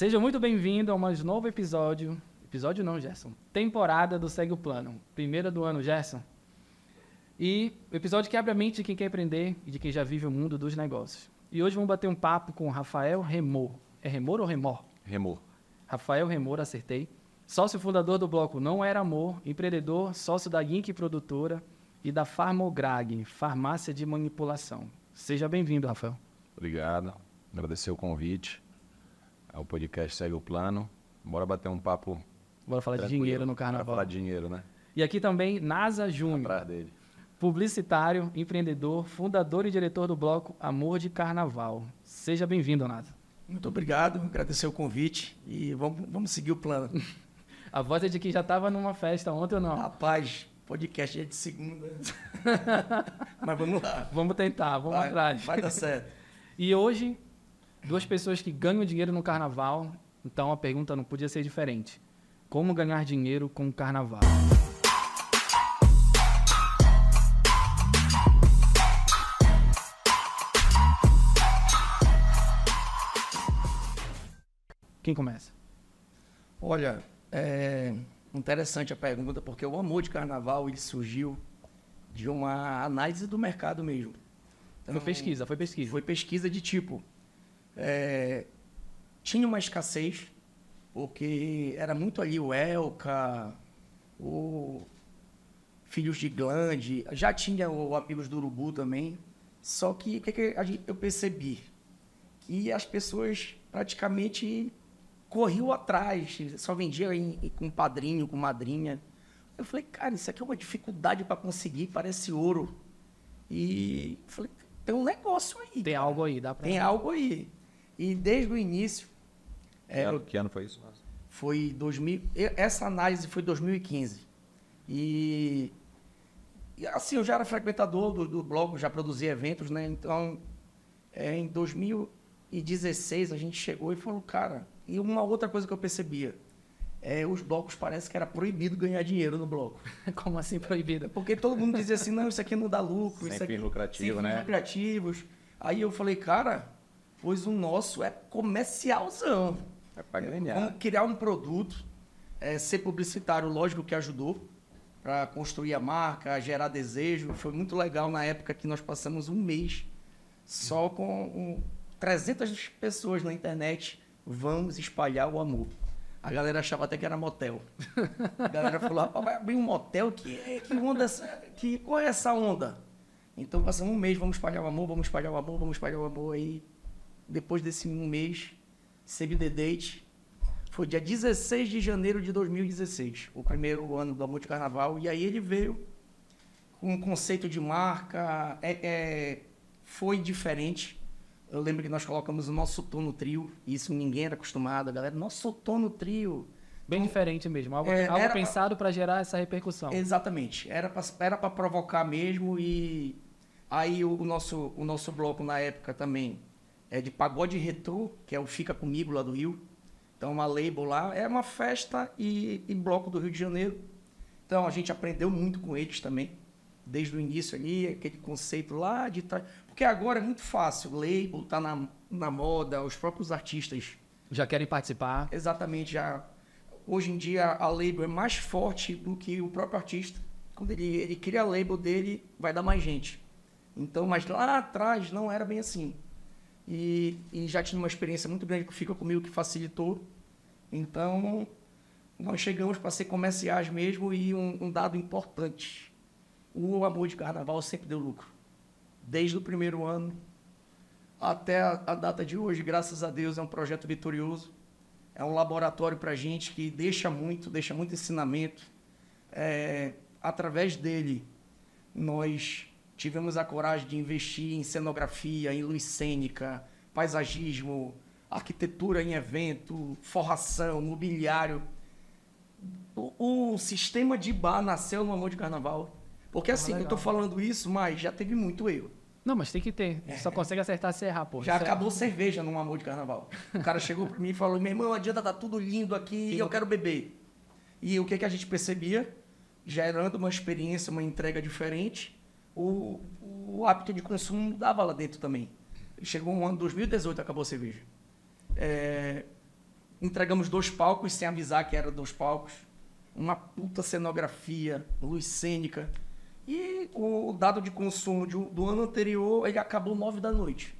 Seja muito bem-vindo a mais novo episódio. Episódio não, Gerson. Temporada do Segue o Plano. Primeira do ano, Gerson. E o episódio que abre a mente de quem quer aprender e de quem já vive o mundo dos negócios. E hoje vamos bater um papo com o Rafael Remor. É Remor ou Remor? Remor. Rafael Remor, acertei. Sócio fundador do bloco Não Era Amor, empreendedor, sócio da Gink Produtora e da Farmograg, Farmácia de Manipulação. Seja bem-vindo, Rafael. Obrigado. Agradecer o convite. O podcast segue o plano. Bora bater um papo. Bora falar tranquilo. de dinheiro no carnaval. Bora falar de dinheiro, né? E aqui também Nasa Júnior. Atrás dele. Publicitário, empreendedor, fundador e diretor do bloco Amor de Carnaval. Seja bem-vindo, Nasa. Muito obrigado, agradecer o convite e vamos, vamos seguir o plano. A voz é de quem já estava numa festa ontem ou não? Rapaz, podcast é de segunda. Mas vamos lá. Vamos tentar, vamos vai, atrás. Vai dar certo. E hoje, duas pessoas que ganham dinheiro no carnaval. Então a pergunta não podia ser diferente. Como ganhar dinheiro com o carnaval? Quem começa? Olha, é interessante a pergunta, porque o amor de carnaval ele surgiu de uma análise do mercado mesmo. Então, foi pesquisa, foi pesquisa. Foi pesquisa de tipo. É, tinha uma escassez, porque era muito ali o Elca, o Filhos de Glande, já tinha o Amigos do Urubu também. Só que o que, que eu percebi? Que as pessoas praticamente corriam atrás, só vendia em, com padrinho, com madrinha. Eu falei, cara, isso aqui é uma dificuldade para conseguir, parece ouro. E falei, tem um negócio aí. Tem cara. algo aí, dá pra... Tem algo aí. E desde o início. É, ano, que ano foi isso? Foi 2000. Essa análise foi 2015. E. assim, eu já era frequentador do, do blog, já produzia eventos, né? Então, é, em 2016 a gente chegou e falou, cara. E uma outra coisa que eu percebia. É, os blocos parece que era proibido ganhar dinheiro no bloco. Como assim proibido? Porque todo mundo dizia assim, não, isso aqui não dá lucro. Sem isso aqui, fins lucrativos, sem né? Fins lucrativos. Aí eu falei, cara, pois o nosso é comercialzão. É para ganhar. Vamos criar um produto, é, ser publicitário, lógico que ajudou para construir a marca, gerar desejo. Foi muito legal na época que nós passamos um mês só com um, 300 pessoas na internet. Vamos espalhar o amor. A galera achava até que era motel. A galera falou, rapaz, vai abrir um motel? Que, que onda, que, qual é essa onda? Então passamos um mês, vamos espalhar o amor, vamos espalhar o amor, vamos espalhar o amor. Aí, depois desse um mês, Save the Date, foi dia 16 de janeiro de 2016, o primeiro ano do Amor de Carnaval. E aí ele veio com um conceito de marca, é, é, foi diferente. Eu lembro que nós colocamos o nosso tom no trio, e isso ninguém era acostumado. A galera, nosso tom no trio. Bem diferente mesmo, algo, é, algo pensado para gerar essa repercussão. Exatamente. Era para provocar mesmo e aí o, o nosso o nosso bloco na época também é de pagode retrô, que é o Fica Comigo lá do Rio. Então uma label lá, é uma festa e, e bloco do Rio de Janeiro. Então a gente aprendeu muito com eles também, desde o início ali, aquele conceito lá de trás. Porque agora é muito fácil, label tá na, na moda, os próprios artistas Já querem participar. Exatamente, já hoje em dia a label é mais forte do que o próprio artista. Quando ele, ele cria a label dele, vai dar mais gente. Então, mas lá atrás não era bem assim. E, e já tinha uma experiência muito grande que fica comigo que facilitou. Então, nós chegamos para ser comerciais mesmo e um, um dado importante. O amor de carnaval sempre deu lucro. Desde o primeiro ano até a, a data de hoje, graças a Deus, é um projeto vitorioso. É um laboratório para a gente que deixa muito, deixa muito ensinamento. É, através dele, nós tivemos a coragem de investir em cenografia, em luz cênica, paisagismo, arquitetura em evento, forração, mobiliário. O, o sistema de bar nasceu no Amor de Carnaval. Porque assim, eu legal. estou falando isso, mas já teve muito erro. Não, mas tem que ter. Só consegue acertar se errar, pô. Já Isso é- acabou cerveja num amor de carnaval. O cara chegou pra mim e falou: meu irmão, adianta, tá tudo lindo aqui e eu quero beber. E o que, que a gente percebia? Gerando uma experiência, uma entrega diferente, o, o hábito de consumo mudava lá dentro também. Chegou um ano 2018, acabou a cerveja. É, Entregamos dois palcos sem avisar que eram dois palcos. Uma puta cenografia, luz cênica. E o dado de consumo de- do ano anterior, ele acabou nove da noite.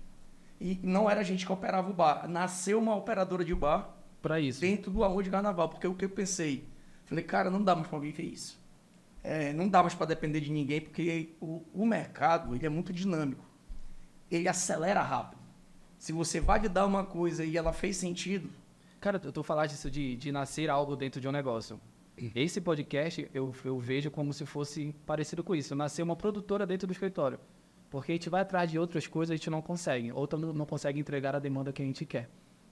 E não era a gente que operava o bar. Nasceu uma operadora de bar Pra isso. dentro do arroz de carnaval. Porque o que eu pensei? Falei, cara, não dá mais pra viver isso. É, não dá mais pra depender de ninguém, porque o, o mercado ele é muito dinâmico. Ele acelera rápido. Se você vai dar uma coisa e ela fez sentido, Cara, tu, tu falaste isso de, de nascer algo dentro de um negócio. Esse podcast eu, eu vejo como se fosse parecido com isso. Nascer uma produtora dentro do escritório. Porque a gente vai atrás de outras coisas e a gente não consegue. Ou não, não consegue entregar a demanda que a gente quer.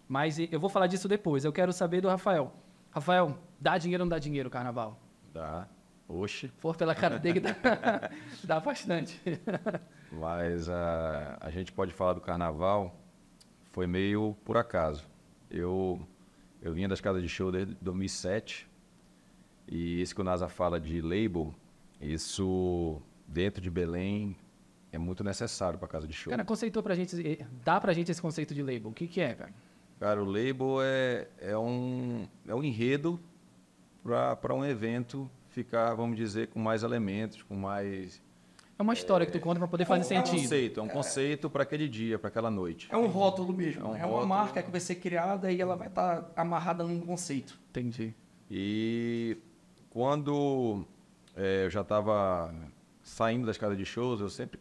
Mas eu vou falar disso depois. Eu quero saber do Rafael. Rafael, dá dinheiro ou não dá dinheiro o carnaval? Dá. Oxe. For pela cara dele, dá, dá bastante. Mas a, a gente pode falar do carnaval, foi meio por acaso. Eu, eu vinha das casas de show desde 2007, e isso que o NASA fala de label, isso dentro de Belém é muito necessário para casa de show. Cara, conceitou pra gente, eh, dá pra gente esse conceito de label. O que que é, cara? Cara, o label é, é, um, é um enredo para um evento ficar, vamos dizer, com mais elementos, com mais. É uma história que tu conta pra poder fazer É um sentido. conceito, é um conceito para aquele dia, para aquela noite. é um rótulo mesmo. É um É, uma rótulo. marca que vai ser criada e ela vai estar amarrada num conceito. Entendi. E quando eh, eu já estava saindo das casas de shows, eu sempre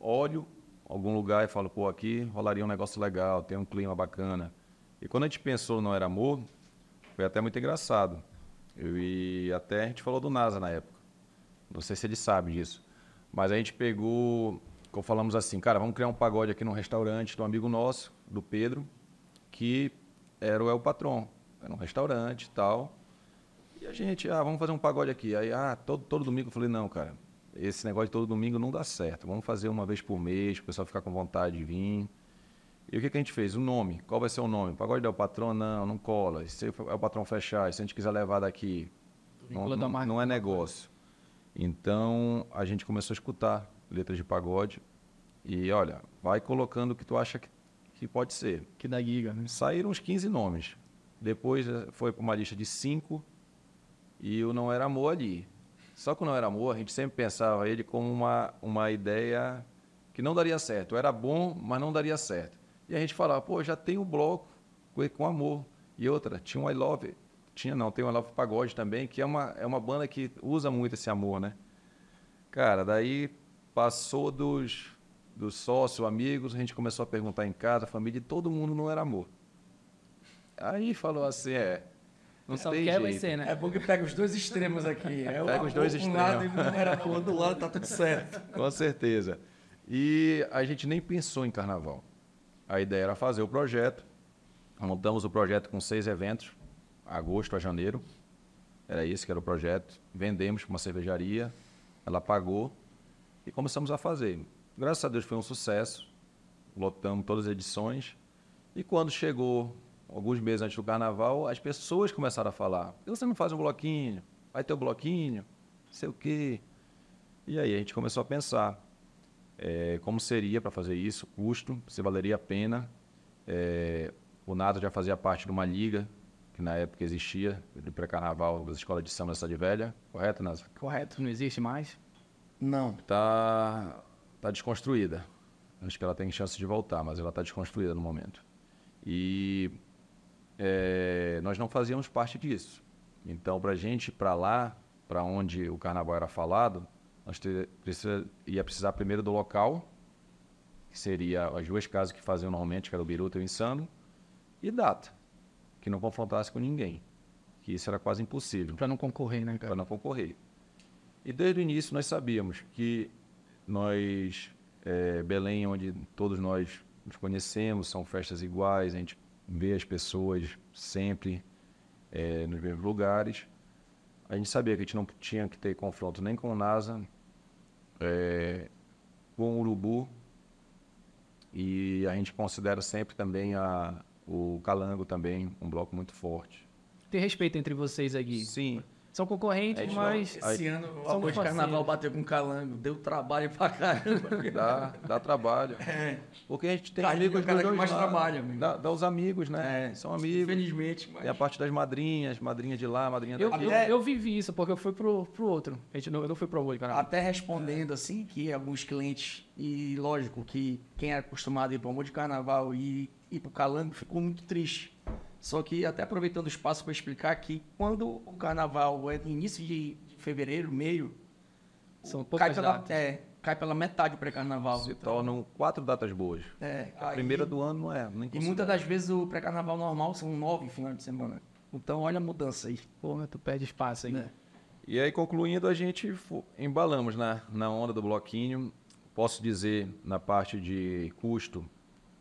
olho algum lugar e falo, pô, aqui rolaria um negócio legal, tem um clima bacana. E quando a gente pensou no Era Amor, foi até muito engraçado. Eu, e até a gente falou do NASA na época. Não sei se ele sabe disso. Mas a gente pegou, como falamos assim, cara, vamos criar um pagode aqui num restaurante um amigo nosso, do Pedro, que era o El Patron. Era um restaurante e tal. E a gente, ah, vamos fazer um pagode aqui. Aí, ah, todo, todo domingo eu falei, não, cara, esse negócio de todo domingo não dá certo. Vamos fazer uma vez por mês, o pessoal ficar com vontade de vir. E o que, que a gente fez? O nome. Qual vai ser o nome? Pagode del Patrão? Não, não cola. E Se é o patrão fechar, se a gente quiser levar daqui, não, da não, é negócio. Então, a gente começou a escutar letras de pagode. E, olha, vai colocando o que tu acha que, que pode ser. Que dá giga, né? Saíram uns 15 nomes. Depois eh, foi para uma lista de cinco e o Não Era Amor ali. Só que o Não Era Amor, a gente sempre pensava ele como uma, uma ideia que não daria certo. Era bom, mas não daria certo. E a gente falava, pô, já tem o bloco com, com amor. E outra, tinha um I Love. Tinha não, tem um I Love Pagode também, que é uma, é uma banda que usa muito esse amor, né? Cara, daí passou dos, dos sócios, amigos, a gente começou a perguntar em casa, família, e todo mundo não era amor. Aí falou assim, é, não Só tem quer vai ser, né? É bom que pega os dois extremos aqui. É o Pega os dois um extremos. lado e não era pro outro lado, tá tudo certo. Com certeza. E a gente nem pensou em carnaval. A ideia era fazer o projeto. Montamos o projeto com seis eventos, agosto a janeiro. Era esse que era o projeto. Vendemos para uma cervejaria, ela pagou e começamos a fazer. Graças a Deus foi um sucesso. Lotamos todas as edições. E quando chegou, alguns meses antes do carnaval, as pessoas começaram a falar: "Por que você não faz um bloquinho? Vai ter o bloquinho? Não sei o quê. E aí a gente começou a pensar é, como seria para fazer isso, custo, se valeria a pena. É, o NATO já fazia parte de uma liga que na época existia, de pré-carnaval das escolas de samba da Cidade Velha, correto, Nasa? Correto, não existe mais. Não. Tá, tá desconstruída. Acho que ela tem chance de voltar, mas ela está desconstruída no momento. E é, nós não fazíamos parte disso. Então, para a gente ir para lá, para onde o carnaval era falado, nós ter, precisa, ia precisar primeiro do local, que seria as duas casas que faziam normalmente, que era o Biruta e o Insano, e data, que não confrontasse com ninguém, que isso era quase impossível Pra não concorrer, né, para cara? não concorrer. E desde o início nós sabíamos que nós, é, Belém, onde todos nós nos conhecemos, são festas iguais, a gente vê as pessoas sempre é, nos mesmos lugares. A gente sabia que a gente não tinha que ter confronto nem com o NASA, é, com o Urubu, e a gente considera sempre também a, o Calango também um bloco muito forte. Tem respeito entre vocês aqui. Sim. São concorrentes, É, mas. Esse ano o arroz de carnaval bateu com calango. Deu trabalho pra caramba. Dá, dá trabalho. É, Porque a gente tem Tadinho, amigos o cara dos que mais lados. trabalha, amigo. Dá, dá os amigos, né? É, São amigos. infelizmente. Mas... Tem a parte das madrinhas, madrinha de lá, madrinha Eu, daqui. eu, eu vivi isso, porque eu fui pro, pro outro. A gente não, eu não fui pro outro, cara. Até respondendo assim, que alguns clientes, e lógico que quem é acostumado a ir para o amor de carnaval e ir para o calango ficou muito triste. Só que até aproveitando o espaço para explicar que quando o carnaval é início de fevereiro, meio, São cai poucas pela, datas. é, cai pela metade o pré-carnaval. Se tornam quatro datas boas. É, A aí- primeira do ano não é. Nem E muitas das vezes o pré-carnaval normal são nove finais de semana. Então olha a mudança aí. Porra, tu perde espaço aí. Né? E aí, concluindo, a gente embalamos na, na onda do bloquinho. Posso dizer, na parte de custo,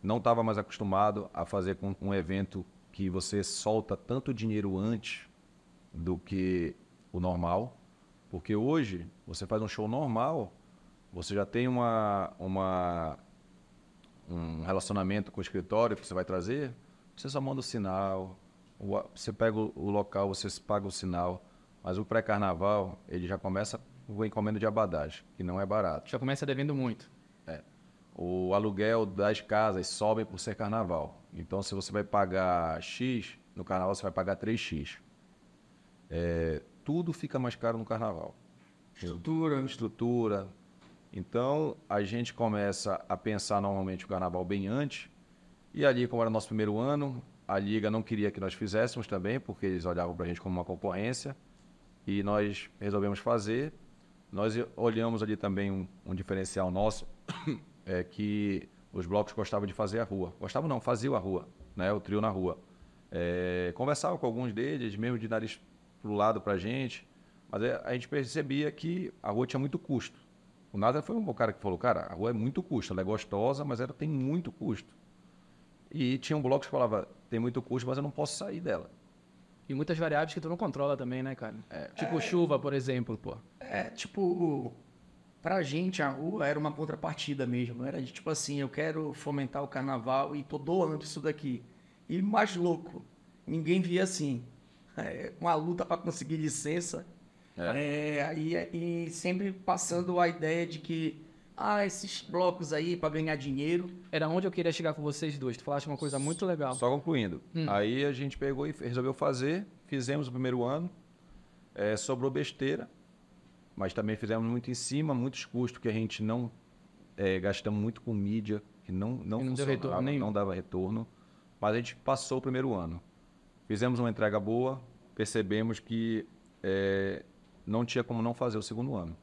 não estava mais acostumado a fazer com um evento que você solta tanto dinheiro antes do que o normal. Porque hoje, você faz um show normal, você já tem uma, uma, um relacionamento com o escritório que você vai trazer, você só manda o sinal, você pega o, local, você paga o sinal. Mas o pré-carnaval, ele já começa com encomenda de abadagem, que não é barato. Já começa devendo muito. O aluguel das casas sobe por ser carnaval. Então, se você vai pagar X, no carnaval você vai pagar 3X. É, tudo fica mais caro no carnaval. Estrutura, Estrutura. Então, a gente começa a pensar normalmente o carnaval bem antes. E ali, como era nosso primeiro ano, a Liga não queria que nós fizéssemos também, porque eles olhavam para a gente como uma concorrência. E nós resolvemos fazer. Nós olhamos ali também um, um diferencial nosso, é que os blocos gostavam de fazer a rua. Gostavam não, faziam a rua, né? o trio na rua. É, conversava com alguns deles, mesmo de nariz pro lado para a gente, mas é, a gente percebia que a rua tinha muito custo. O Nada foi um cara que falou, cara, a rua é muito custo, ela é gostosa, mas ela tem muito custo. E tinha um bloco que falava, tem muito custo, mas eu não posso sair dela. E muitas variáveis que tu não controla também, né, cara? Tipo chuva, por exemplo, pô. É, tipo, pra gente a rua era uma contrapartida mesmo. Era de tipo assim, eu quero fomentar o carnaval e tô doando isso daqui. E mais louco, ninguém via assim. É, uma luta para conseguir licença. É, e, e sempre passando a ideia de que, ah, esses blocos aí para ganhar dinheiro. Era onde eu queria chegar com vocês dois. Tu falaste uma coisa muito legal. Só concluindo. Hum. Aí a gente pegou e resolveu fazer, fizemos o primeiro ano, é, sobrou besteira, mas também fizemos muito em cima, muitos custos que a gente não é, gastamos muito com mídia, que não, não, não funcionava, não dava retorno, mas a gente passou o primeiro ano. Fizemos uma entrega boa, percebemos que é, não tinha como não fazer o segundo ano.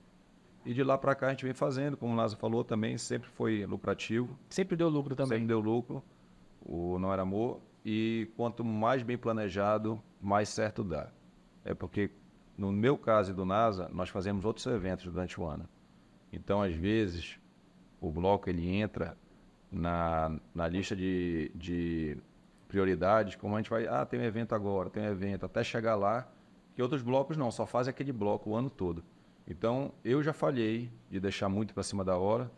E de lá para cá a gente vem fazendo, como o Lázaro falou também, sempre foi lucrativo. Sempre deu lucro também. Sempre deu lucro, o Não Era Amor. E quanto mais bem planejado, mais certo dá. É porque, no meu caso e do NASA, nós fazemos outros eventos durante o ano. Então, às vezes, o bloco ele entra na, na lista de, de prioridades, como a gente vai, ah, tem um evento agora, tem um evento, até chegar lá, que outros blocos não, só fazem aquele bloco o ano todo. Então, eu já falhei de deixar muito para cima da hora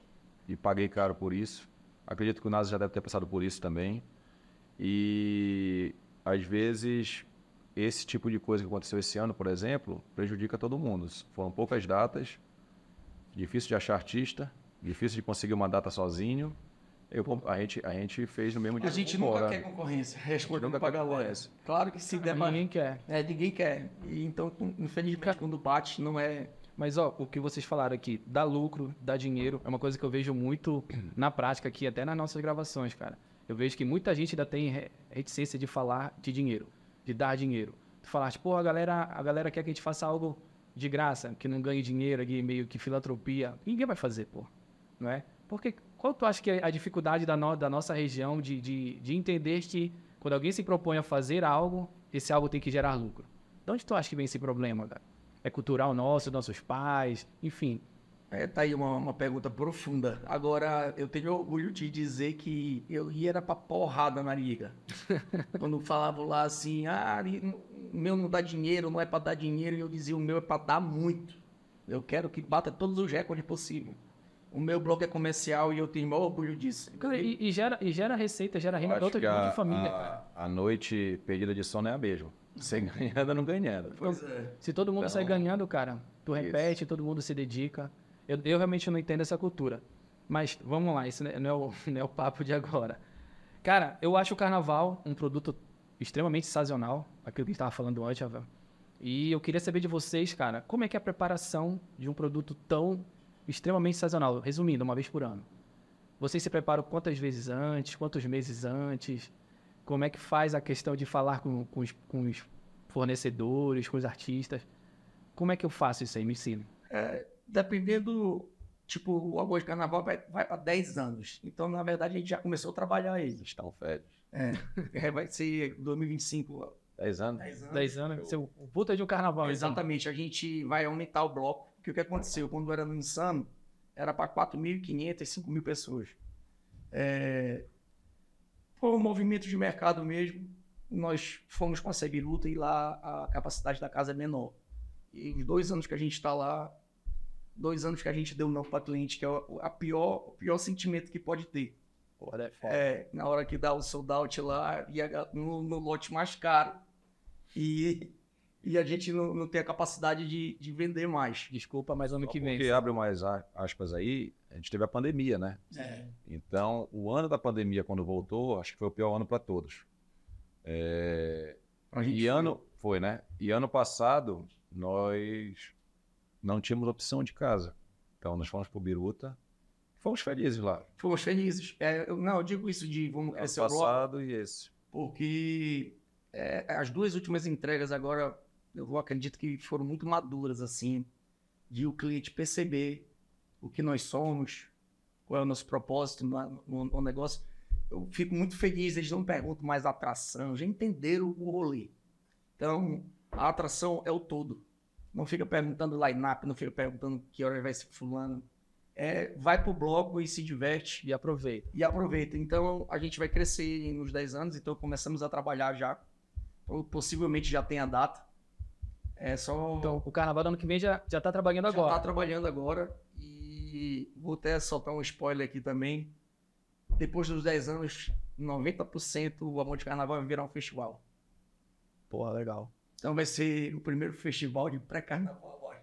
e paguei caro por isso. Acredito que o NASA já deve ter passado por isso também. E, às vezes, esse tipo de coisa que aconteceu esse ano, por exemplo, prejudica todo mundo. Foram poucas datas, difícil de achar artista, difícil de conseguir uma data sozinho. Eu, a, gente, a gente fez no mesmo dia. A gente nunca quer concorrência. Respondendo nunca pra quer concorrência. Claro que se der pra... Ninguém quer. É, ninguém quer. E, então, infelizmente, quando bate, não é... Mas, ó, o que vocês falaram aqui, dá lucro, dá dinheiro, é uma coisa que eu vejo muito na prática aqui, até nas nossas gravações, cara. Eu vejo que muita gente ainda tem re- reticência de falar de dinheiro, de dar dinheiro. Tu falaste, pô, a galera, a galera quer que a gente faça algo de graça, que não ganhe dinheiro aqui, meio que filantropia. Ninguém vai fazer, pô. Não é? Porque qual tu acha que é a dificuldade da, no- da nossa região de, de, de entender que quando alguém se propõe a fazer algo, esse algo tem que gerar lucro? De onde tu acha que vem esse problema, cara? É cultural nosso, nossos pais, enfim. É, tá aí uma, uma pergunta profunda. Agora, eu tenho orgulho de dizer que eu ia era pra porrada na liga. Quando falavam lá assim, ah, o meu não dá dinheiro, não é pra dar dinheiro, e eu dizia, o meu é pra dar muito. Eu quero que bata todos os recordes possíveis. O meu bloco é comercial e eu tenho o maior orgulho disso. Cara, E, e gera, e gera receita, gera renda para outra tipo a, de família, a- a noite perdida de sono é a mesma. Você ganhando não ganhando. Pois é. Se todo mundo Então, sai ganhando, cara, tu isso. repete, todo mundo se dedica. Eu, eu realmente não entendo essa cultura. Mas vamos lá, isso não é, é o, não é o papo de agora. Cara, eu acho o carnaval um produto extremamente sazonal, aquilo que a gente estava falando antes. E eu queria saber de vocês, cara, como é que é a preparação de um produto tão extremamente sazonal? Resumindo, uma vez por ano. Vocês se preparam quantas vezes antes, quantos meses antes? Como é que faz a questão de falar com, com, os, com os fornecedores, com os artistas? Como é que eu faço isso aí? Me ensina. Dependendo, tipo, o Algoz de Carnaval vai, vai para 10 anos. Então, na verdade, a gente já começou a trabalhar ele. Estão férias. É, vai ser 2025. 10 anos? 10 anos. 10 anos, ser o o puta de um carnaval. então. Exatamente, a gente vai aumentar o bloco. Porque o que aconteceu? Quando era no Insano, era para 4.500, 5.000 pessoas. É... Foi um movimento de mercado mesmo. Nós fomos para a Sebi Luta e lá a capacidade da casa é menor. E os dois anos que a gente está lá, dois anos que a gente deu não para cliente, que é o a pior, o pior sentimento que pode ter. Porra, é foda. É, na hora que dá o sold out lá, e a- no, no lote mais caro. E, e a gente não, não tem a capacidade de, de vender mais. Desculpa, mas ano Só que vem. Porque abre mais a- aspas aí, a gente teve a pandemia, né? É. Então, o ano da pandemia, quando voltou, acho que foi o pior ano para todos. É, A gente E ano foi, né? E ano passado nós não tínhamos opção de casa. Então nós fomos pro Biruta. Fomos felizes lá. fomos felizes. É, eu, não, eu digo isso de vamos crescer o bloco, passado e esse. porque é, as duas últimas entregas agora, eu acredito que foram muito maduras, assim, de o cliente perceber o que nós somos, qual é o nosso propósito no, no- no negócio. Eu fico muito feliz, eles não perguntam mais a atração, já entenderam o rolê. Então, a atração é o todo. Não fica perguntando line-up, não fica perguntando que hora vai ser fulano. É, vai pro bloco e se diverte E aproveita. e aproveita. Então, a gente vai crescer nos 10 anos, então começamos a trabalhar já. Ou Possivelmente já tem a data. É só. Então, o carnaval do ano que vem já, já tá trabalhando já agora. tá trabalhando agora. E vou até soltar um spoiler aqui também. Depois dos 10 anos, 90% o Amor de Carnaval vai virar um festival. Porra, legal. Então vai ser o primeiro festival de pré-carnaval agora.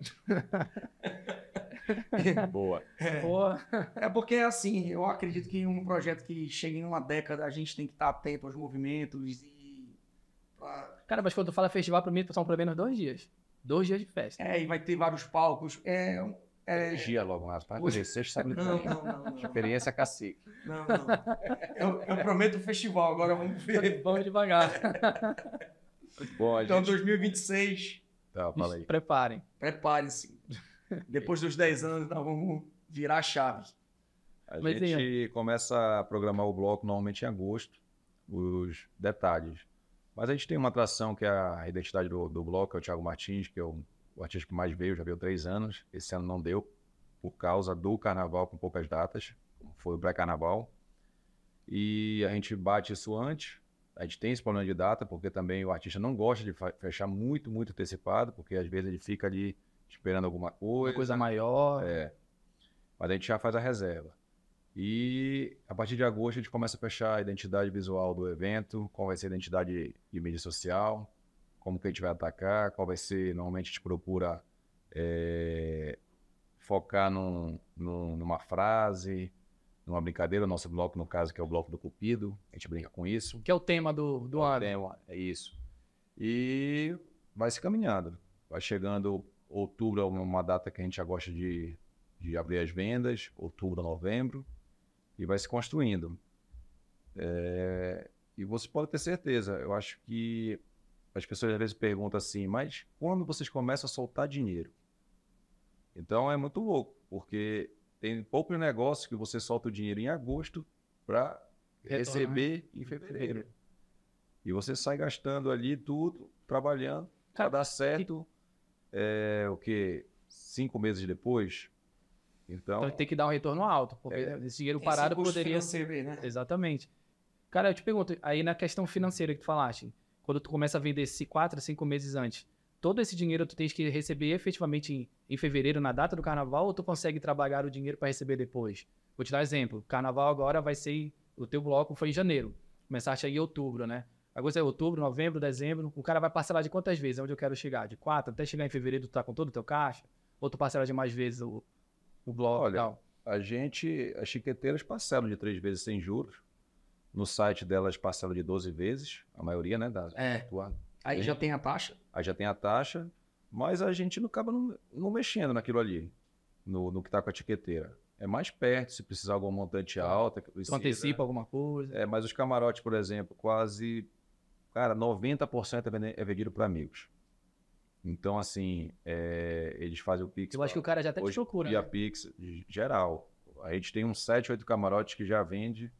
Boa. Porra. É porque, assim, eu acredito que um projeto que chega em uma década, a gente tem que estar atento aos movimentos e. Cara, mas quando tu fala festival, pra mim são pelo menos dois dias. Dois dias de festa. É, e vai ter vários palcos. É. um- é... Energia logo mais. Para Hoje- conhecer, sabe? Não, não, não, não. Experiência cacique. Não, não. Eu, eu prometo o festival, agora vamos ver. Vamos devagar. Então, gente... 2026, Tá, fala aí. Preparem. preparem-se. Depois dos 10 anos, nós vamos virar a chave. A Mas gente começa a programar o bloco normalmente em agosto, os detalhes. Mas a gente tem uma atração que é a identidade do, do bloco, é o Thiago Martins, que é o, o artista que mais veio, já veio três anos. Esse ano não deu, por causa do carnaval com poucas datas, como foi o pré-carnaval. E a gente bate isso antes. A gente tem esse problema de data, porque também o artista não gosta de fechar muito, muito antecipado, porque às vezes ele fica ali esperando alguma Uma coisa. coisa maior. É. Mas a gente já faz a reserva. E a partir de agosto a gente começa a fechar a identidade visual do evento, qual vai ser a identidade de mídia social, como que a gente vai atacar, qual vai ser. Normalmente a gente procura é, focar num- num- numa frase, numa brincadeira. O nosso bloco, no caso, que é o bloco do Cupido, a gente brinca com isso. Que é o tema do, do ano. Tema, É isso. E vai se caminhando. Vai chegando outubro, é uma data que a gente já gosta de, de abrir as vendas, outubro, novembro, e vai se construindo. É, e você pode ter certeza, eu acho que as pessoas às vezes perguntam assim, mas quando vocês começam a soltar dinheiro? Então é muito louco, porque tem poucos negócios que você solta o dinheiro em agosto para receber em fevereiro. E você sai gastando ali tudo, trabalhando, para dar certo, é, o que? Cinco meses depois. Então, Então tem que dar um retorno alto, porque É. esse dinheiro parado Esse poderia financeiro, né? Exatamente. Cara, eu te pergunto, aí na questão financeira que tu falaste, quando tu começa a vender esse quatro, cinco meses antes, todo esse dinheiro tu tens que receber efetivamente em, em fevereiro, na data do carnaval, ou tu consegue trabalhar o dinheiro para receber depois? Vou te dar um exemplo. Carnaval agora vai ser, o teu bloco foi em janeiro, começaste aí em outubro, né? Agosto é outubro, novembro, dezembro. O cara vai parcelar de quantas vezes? É onde eu quero chegar? De quatro até chegar em fevereiro, tu tá com todo o teu caixa? Ou tu parcela de mais vezes o, o bloco e Olha, tal? A gente, as chiqueteiras parcelam de três vezes sem juros. No site delas parcela de 12 vezes, a maioria, né? Da, É. tua- Aí já tem a taxa. Aí já tem a taxa, mas a gente não acaba não, não mexendo naquilo ali, no, no que está com a etiqueteira. É mais perto, se precisar algum montante alta. Que Tu precisa, antecipa alguma coisa? É, mas os camarotes, por exemplo, quase. Cara, 90% é é vendido para amigos. Então, assim, é, eles fazem o Pix. eu acho que o cara já até te procura. Via né? Pix, geral. A gente tem uns 7, 8 camarotes que já vende,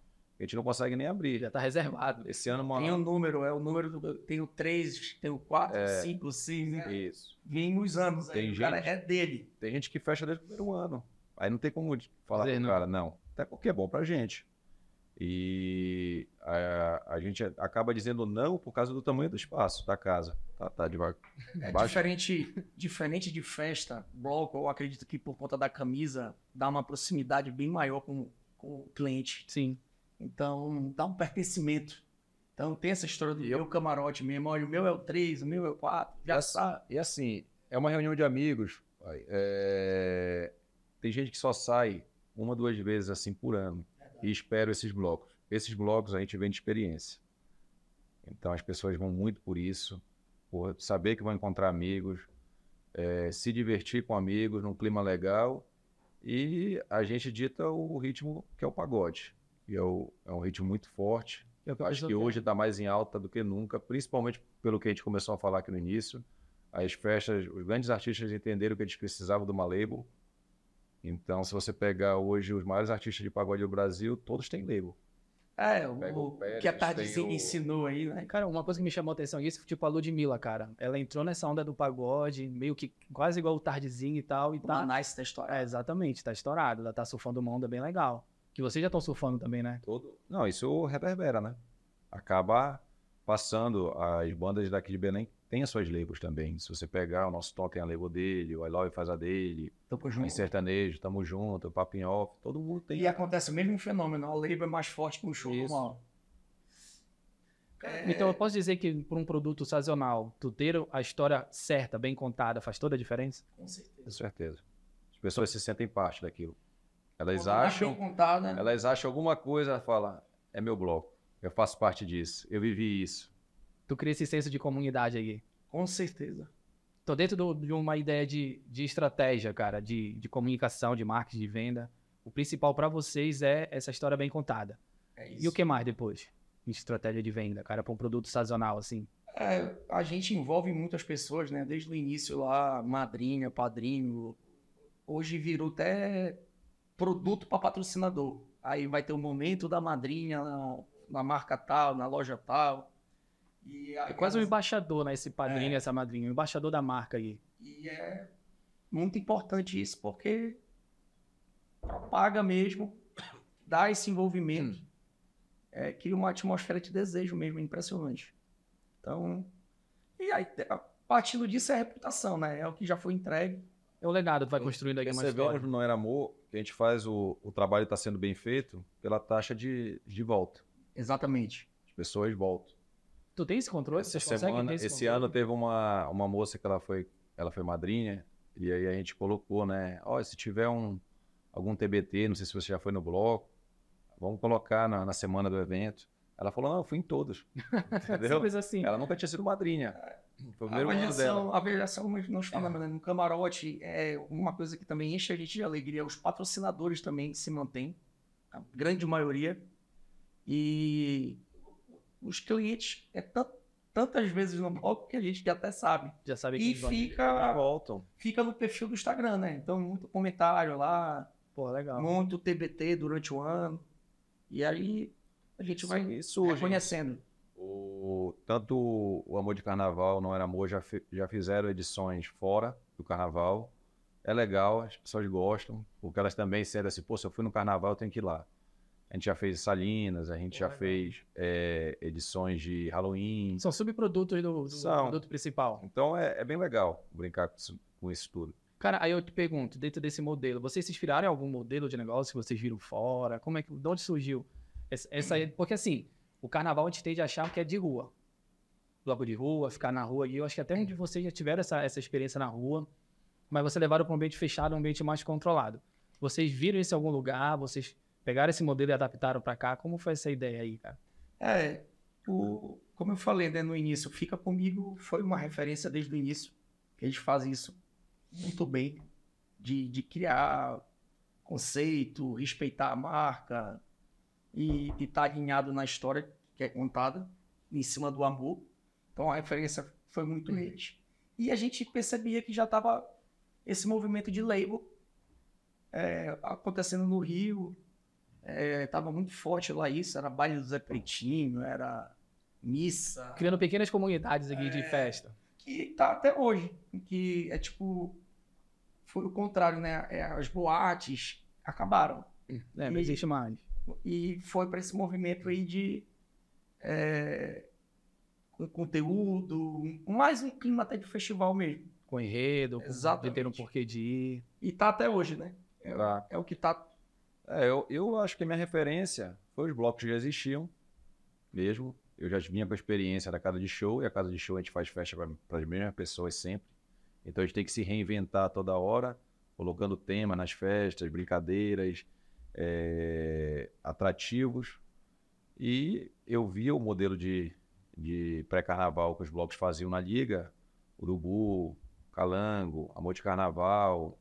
a gente não consegue nem abrir. Já tá reservado. Esse ano, uma... Tem um número, é o número do. Tem o 3, tem o 4, 5, 6, né? Isso. Vem nos anos. Aí, Tem o cara gente- é dele. Tem gente que fecha desde o primeiro ano. Aí não tem como falar Dizer pro não. cara, não. Até porque é bom pra gente. E a, a gente acaba dizendo não por causa do tamanho do espaço da casa. Tá, tá. É Baixo. diferente, diferente de festa, bloco, eu acredito que por conta da camisa dá uma proximidade bem maior com, com o cliente. Sim. Então dá um pertencimento. Então tem essa história do meu camarote mesmo. Olha, o meu é o 3, o meu é o 4. Já Essa- sabe. E assim, é uma reunião de amigos. É, Tem gente que só sai uma, duas vezes assim por ano. E espero esses blocos. Esses blocos a gente vem de experiência. Então as pessoas vão muito por isso, por saber que vão encontrar amigos, é, se divertir com amigos num clima legal. E a gente dita o ritmo que é o pagode. E é, o- é um ritmo muito forte. É a Acho que hoje está mais em alta do que nunca, principalmente pelo que a gente começou a falar aqui no início. As festas, os grandes artistas entenderam que eles precisavam de uma label. Então, se você pegar hoje os maiores artistas de pagode do Brasil, todos têm label. É, Pega o, o Pérez, que a Tardezinha o- ensinou aí, né? Cara, uma coisa que me chamou a atenção isso, tipo a Ludmilla, cara. Ela entrou nessa onda do pagode, meio que quase igual o Tardezinho e tal, e O tá... Manais da história. É, exatamente, tá estourado. Ela tá surfando uma onda bem legal. Que vocês já estão surfando também, né? Todo... Não, isso reverbera, né? Acaba passando, as bandas daqui de Belém têm as suas labels também. Se você pegar, o nosso Tom tem a label dele, o I Love faz a dele, Tamo em junto. sertanejo, Tamo Junto, o Papinho Off, todo mundo tem. E acontece o mesmo fenômeno. A label é mais forte que um show Isso. normal. Então eu posso dizer que por um produto sazonal, tu ter a história certa, bem contada, faz toda a diferença? Com certeza. Com certeza. As pessoas se sentem parte daquilo. Elas mais acham, bem contado, né? elas acham alguma coisa, fala, é meu bloco, eu faço parte disso, eu vivi isso. Tu cria esse senso de comunidade aí. Com certeza. Tô dentro do- de uma ideia de, de estratégia, cara, de, de comunicação, de marketing, de venda. O principal pra vocês é essa história bem contada. É E o que mais depois? De estratégia de venda, cara, pra um produto sazonal, assim. É, a gente envolve muitas pessoas, né? Desde o início lá, madrinha, padrinho. Hoje virou até produto para patrocinador. Aí vai ter o momento da madrinha na, na marca tal, na loja tal. E É quase um embaixador, né? Esse padrinho, É. essa madrinha. Um embaixador da marca aí. E é muito importante isso, porque propaga mesmo, dá esse envolvimento, é, cria uma atmosfera de desejo mesmo, é impressionante. Então, e aí, a- partindo disso é a reputação, né? É o que já foi entregue. É o legado, tu vai construindo aí uma história. Não Era Amor que a gente faz o, o trabalho está sendo bem feito pela taxa de, de volta. Exatamente. As pessoas voltam. Tu tem esse controle? Essa Você consegue semana, ter esse, esse controle? ano teve uma, uma moça que ela foi, ela foi madrinha, e aí a gente colocou, né? Ó, se tiver um, algum TBT, não sei se você já foi no bloco, vamos colocar na, na semana do evento. Ela falou, não, eu fui em todos. Entendeu? Simples assim. ela nunca tinha sido madrinha. Foi o A primeiro ano dela. avaliação, a avaliação nós falamos, né? no camarote é uma coisa que também enche a gente de alegria. Os patrocinadores também se mantêm, a grande maioria. E os clientes é tan- tantas vezes no bloco que a gente até sabe. Já sabe que E fica, Voltam. fica no perfil do Instagram, né? Então, muito comentário lá, Pô, legal. muito TBT durante o ano. E aí a gente vai E surge. reconhecendo. O, tanto o Amor de Carnaval, Não Era Amor, já, fi- já fizeram edições fora do Carnaval. É legal, as pessoas gostam, porque elas também sentem assim, pô, se eu fui no Carnaval, eu tenho que ir lá. A gente já fez Salinas, a gente Pô, já legal. fez é, edições de Halloween. São subprodutos do, do São. produto principal. Então é, é bem legal brincar com isso, com isso tudo. Cara, aí eu te pergunto, dentro desse modelo, vocês se inspiraram em algum modelo de negócio que vocês viram fora? Como é que, de onde surgiu essa, essa- Porque assim, o carnaval a gente tende a achar que é de rua. bloco de rua, ficar na rua. E eu acho que até onde vocês já tiveram essa, essa experiência na rua, mas você levaram para um ambiente fechado, um ambiente mais controlado. Vocês viram isso em algum lugar? Vocês pegaram esse modelo e adaptaram para cá? Como foi essa ideia aí, cara? É, o, como eu falei né, no início, Fica Comigo foi uma referência desde o início. Que a gente faz isso muito bem, de, de criar conceito, respeitar a marca e estar tá alinhado na história que é contada, em cima do amor. Então a referência foi muito nele. E a gente percebia que já estava esse movimento de label é, acontecendo no Rio, estava é, muito forte lá isso, era baile do Zé Pretinho, era missa. Criando pequenas comunidades aqui é, de festa. Que tá até hoje, que é tipo, foi o contrário, né? É, as boates acabaram. É, não existe mais. E foi para esse movimento aí de é, conteúdo, mais um clima até de festival mesmo. Com enredo, Exatamente. ter um porquê de ir. E tá até hoje, né? É, tá. é o que tá. É, eu, eu acho que a minha referência foi os blocos que já existiam, mesmo. Eu já vinha com a experiência da casa de show, e a casa de show a gente faz festa para as mesmas pessoas sempre. Então a gente tem que se reinventar toda hora, colocando tema nas festas, brincadeiras, é, atrativos. E eu via o modelo de, de pré-carnaval que os blocos faziam na liga, Urubu, Calango, Amor de Carnaval,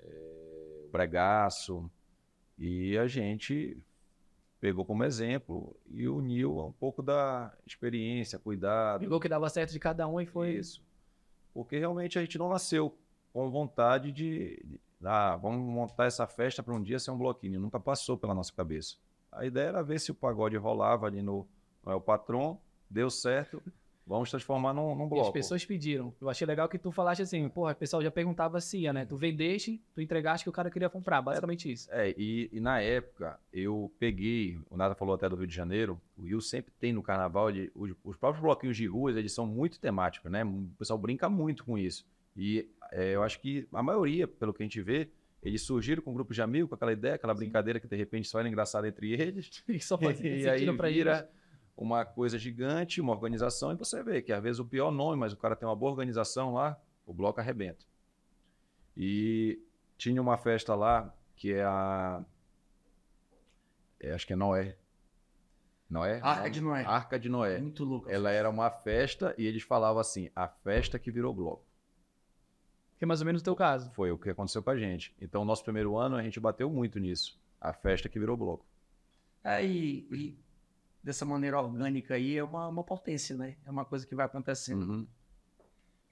é, Bregaço, e a gente pegou como exemplo e uniu um pouco da experiência, cuidado. Pegou o que dava certo de cada um e foi isso. Porque realmente a gente não nasceu com vontade de, de ah, vamos montar essa festa para um dia ser um bloquinho. Nunca passou pela nossa cabeça. A ideia era ver se o pagode rolava ali no, no El Patron, deu certo, Vamos transformar num, num bloco. E as pessoas pediram. Eu achei legal que tu falaste assim, porra, o pessoal já perguntava se ia, né? Tu vendeste, tu entregaste que o cara queria comprar, basicamente isso. É, e, e na época eu peguei, o Nada falou até do Rio de Janeiro, o Rio sempre tem no carnaval, ele, os, os, próprios bloquinhos de ruas, eles são muito temáticos, né? O pessoal brinca muito com isso. E é, eu acho que a maioria, pelo que a gente vê, eles surgiram com um grupo de amigos, com aquela ideia, aquela Sim. brincadeira que de repente só era engraçada entre eles. e só fazia e vira... Ir, uma coisa gigante, uma organização, e você vê que às vezes o pior nome, mas o cara tem uma boa organização lá, o bloco arrebenta. E tinha uma festa lá que é a. É, acho que é Noé. Noé? Arca de Noé. Arca de Noé. Muito louco. Ela era uma festa e eles falavam assim: a festa que virou bloco. É mais ou menos o teu caso. Foi o que aconteceu com a gente. Então, nosso primeiro ano, a gente bateu muito nisso. A festa que virou bloco. Aí, e dessa maneira orgânica aí é uma, uma potência, né? É uma coisa que vai acontecendo. Uhum.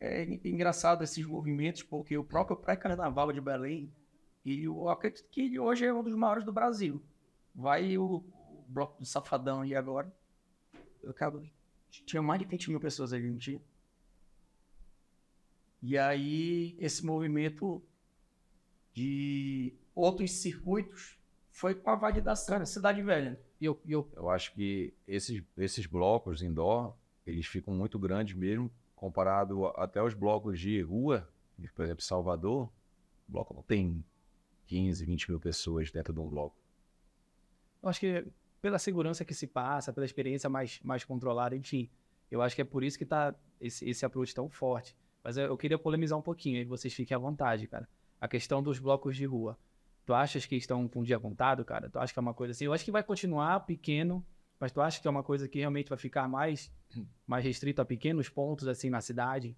É engraçado esses movimentos, porque o próprio pré-carnaval de Belém, e eu acredito que ele hoje é um dos maiores do Brasil. Vai o, o bloco do Safadão aí agora. Eu acabo, tinha mais de 20 mil pessoas ali, não tinha? E aí, esse movimento de outros circuitos foi com a validação, cara, Cidade Velha. E eu, eu, eu acho que esses, esses blocos indoor, eles ficam muito grandes mesmo, comparado até os blocos de rua, por exemplo, Salvador, o bloco não tem 15, 20 mil pessoas dentro de um bloco. Eu acho que pela segurança que se passa, pela experiência mais, mais controlada, enfim, eu acho que é por isso que está esse, esse approach tão forte. Mas eu, eu queria polemizar um pouquinho, aí vocês fiquem à vontade, cara. A questão dos blocos de rua. Tu achas que estão com o dia contado, cara? Tu acha que é uma coisa assim? Eu acho que vai continuar pequeno, mas tu acha que é uma coisa que realmente vai ficar mais, mais restrito a pequenos pontos assim na cidade?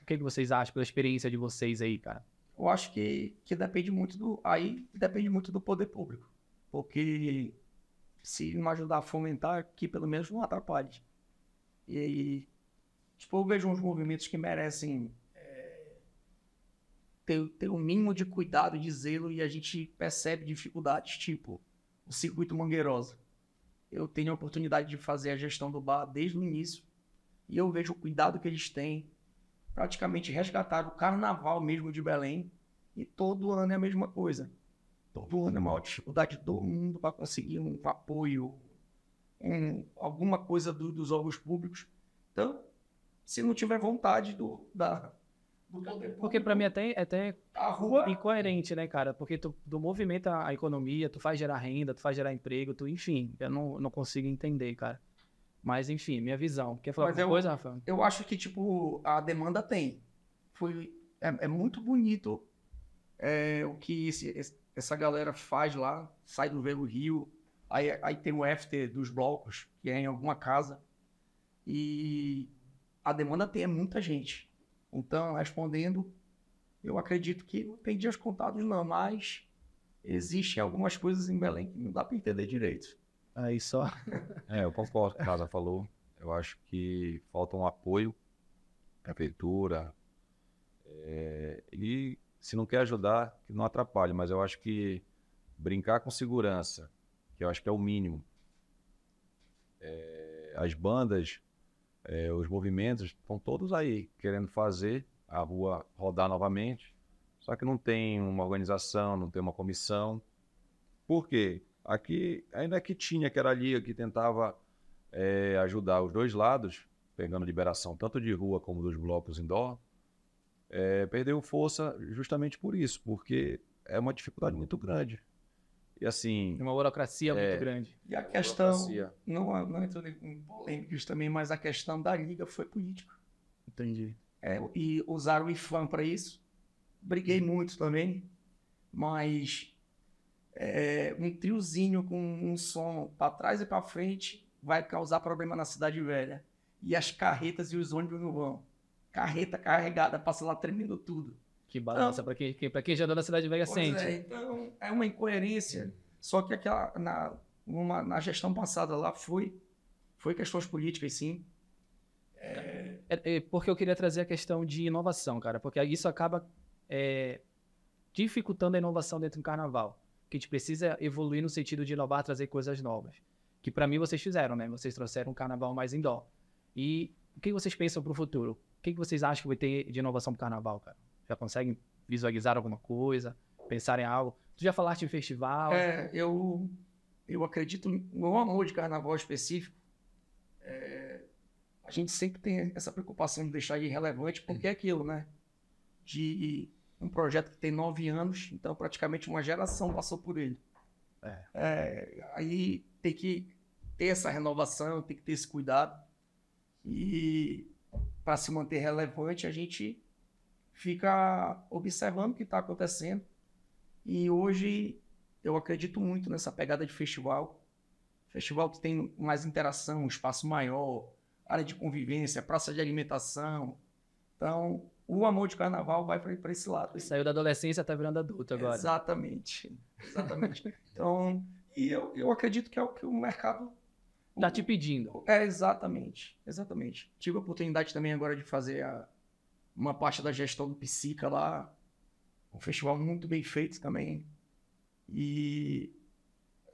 O que, que vocês acham pela experiência de vocês aí, cara? Eu acho que, que depende muito do. Aí depende muito do poder público. Porque se não ajudar a fomentar, que pelo menos não atrapalhe. E aí, tipo, eu vejo uns movimentos que merecem ter, ter um mínimo de cuidado, de zelo, e a gente percebe dificuldades, tipo o circuito Mangueirosa. Eu tenho a oportunidade de fazer a gestão do bar desde o início, e eu vejo o cuidado que eles têm, praticamente resgatar o carnaval mesmo de Belém, e todo ano é a mesma coisa. Todo ano é uma dificuldade do mundo para conseguir um apoio, um, alguma coisa do, dos órgãos públicos. Então, se não tiver vontade do, da, porque para mim até, é até a rua... incoerente, né, cara? Porque tu, tu movimenta a economia, tu faz gerar renda, tu faz gerar emprego, tu, enfim, eu não, não consigo entender, cara. Mas, enfim, minha visão. Quer falar Mas alguma eu- coisa, Rafael? Eu acho que, tipo, a demanda tem. Foi, é, é muito bonito é, o que esse- esse- essa galera faz lá. Sai do Velo Rio. Aí, aí tem o after dos blocos, que é em alguma casa. E a demanda tem, é muita gente. Então, respondendo, eu acredito que não tem dias contados não, mas existem algumas coisas em Belém que não dá para entender direito. Aí só. É, eu concordo com o que Casa falou. Eu acho que falta um apoio, prefeitura. é, e se não quer ajudar, que não atrapalhe. Mas eu acho que brincar com segurança, que eu acho que é o mínimo. É, as bandas, é, os movimentos estão todos aí querendo fazer a rua rodar novamente. Só que não tem uma organização, não tem uma comissão. Por quê? Aqui, ainda que tinha, que era a liga que tentava é, ajudar os dois lados, pegando liberação tanto de rua como dos blocos indoor, é, perdeu força justamente por isso, porque é uma dificuldade muito grande. E assim, Tem uma burocracia É. muito grande. E a questão, burocracia. não, não entrando em polêmicas também, mas a questão da liga foi política. Entendi. É, e usaram o IFAM para isso. Briguei muito também, mas é, um triozinho com um som para trás e para frente vai causar problema na cidade velha. E as carretas e os ônibus não vão. Carreta carregada, passa lá tremendo tudo. Que balança. Pra quem, pra quem já andou na Cidade Velha, sente. é, então é uma incoerência. Só que aquela, na, numa- na gestão passada lá foi, foi questões políticas, sim. É, é, porque eu queria trazer a questão de inovação, cara, porque isso acaba é, dificultando a inovação dentro do carnaval. Que a gente precisa evoluir no sentido de inovar, trazer coisas novas. Que pra mim vocês fizeram, né? Vocês trouxeram um carnaval mais indoor. E o que vocês pensam pro futuro? O que vocês acham que vai ter de inovação pro carnaval, cara? Já conseguem visualizar alguma coisa? Pensar em algo? Tu já falaste em festival? É, eu, eu acredito no amor de carnaval específico. É, a gente sempre tem essa preocupação de deixar ele relevante, porque é aquilo, né? De um projeto que tem nove anos, então praticamente uma geração passou por ele. É. É, aí tem que ter essa renovação, tem que ter esse cuidado. E para se manter relevante, a gente fica observando o que está acontecendo. E hoje eu acredito muito nessa pegada de festival. Festival que tem mais interação, um espaço maior, área de convivência, praça de alimentação. Então, o amor de carnaval vai para esse lado. Saiu da adolescência, tá virando adulto agora. Exatamente. Exatamente. então, e eu, eu acredito que é o que o mercado. Tá te pedindo. É, exatamente. Exatamente. Tive a oportunidade também agora de fazer a- uma parte da gestão do Psica lá. Um festival muito bem feito também. E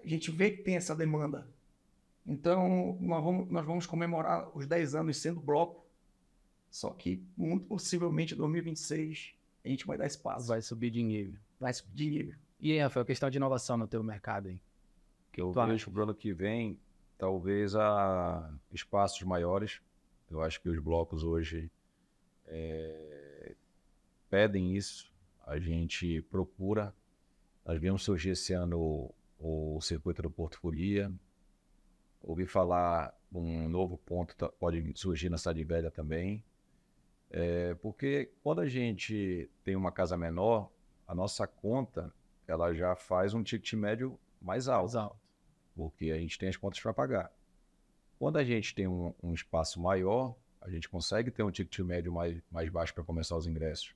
a gente vê que tem essa demanda. Então, nós vamos, nós vamos comemorar os 10 anos sendo bloco. Só que, muito possivelmente, em 2026, a gente vai dar espaço. Vai subir de nível. Vai subir de nível. E aí, Rafael, questão de inovação no teu mercado aí? que eu Tu vejo pro ano que vem, talvez a espaços maiores. Eu acho que os blocos hoje é, pedem isso. A gente procura. Nós vimos surgir esse ano o, o circuito do Porto Folia. Ouvi falar um novo ponto pode surgir na Cidade Velha também. É, porque quando a gente tem uma casa menor, a nossa conta ela já faz um ticket médio mais alto Mais alto. porque a gente tem as contas para pagar. Quando a gente tem um, um espaço maior, a gente consegue ter um ticket médio mais, mais baixo para começar os ingressos.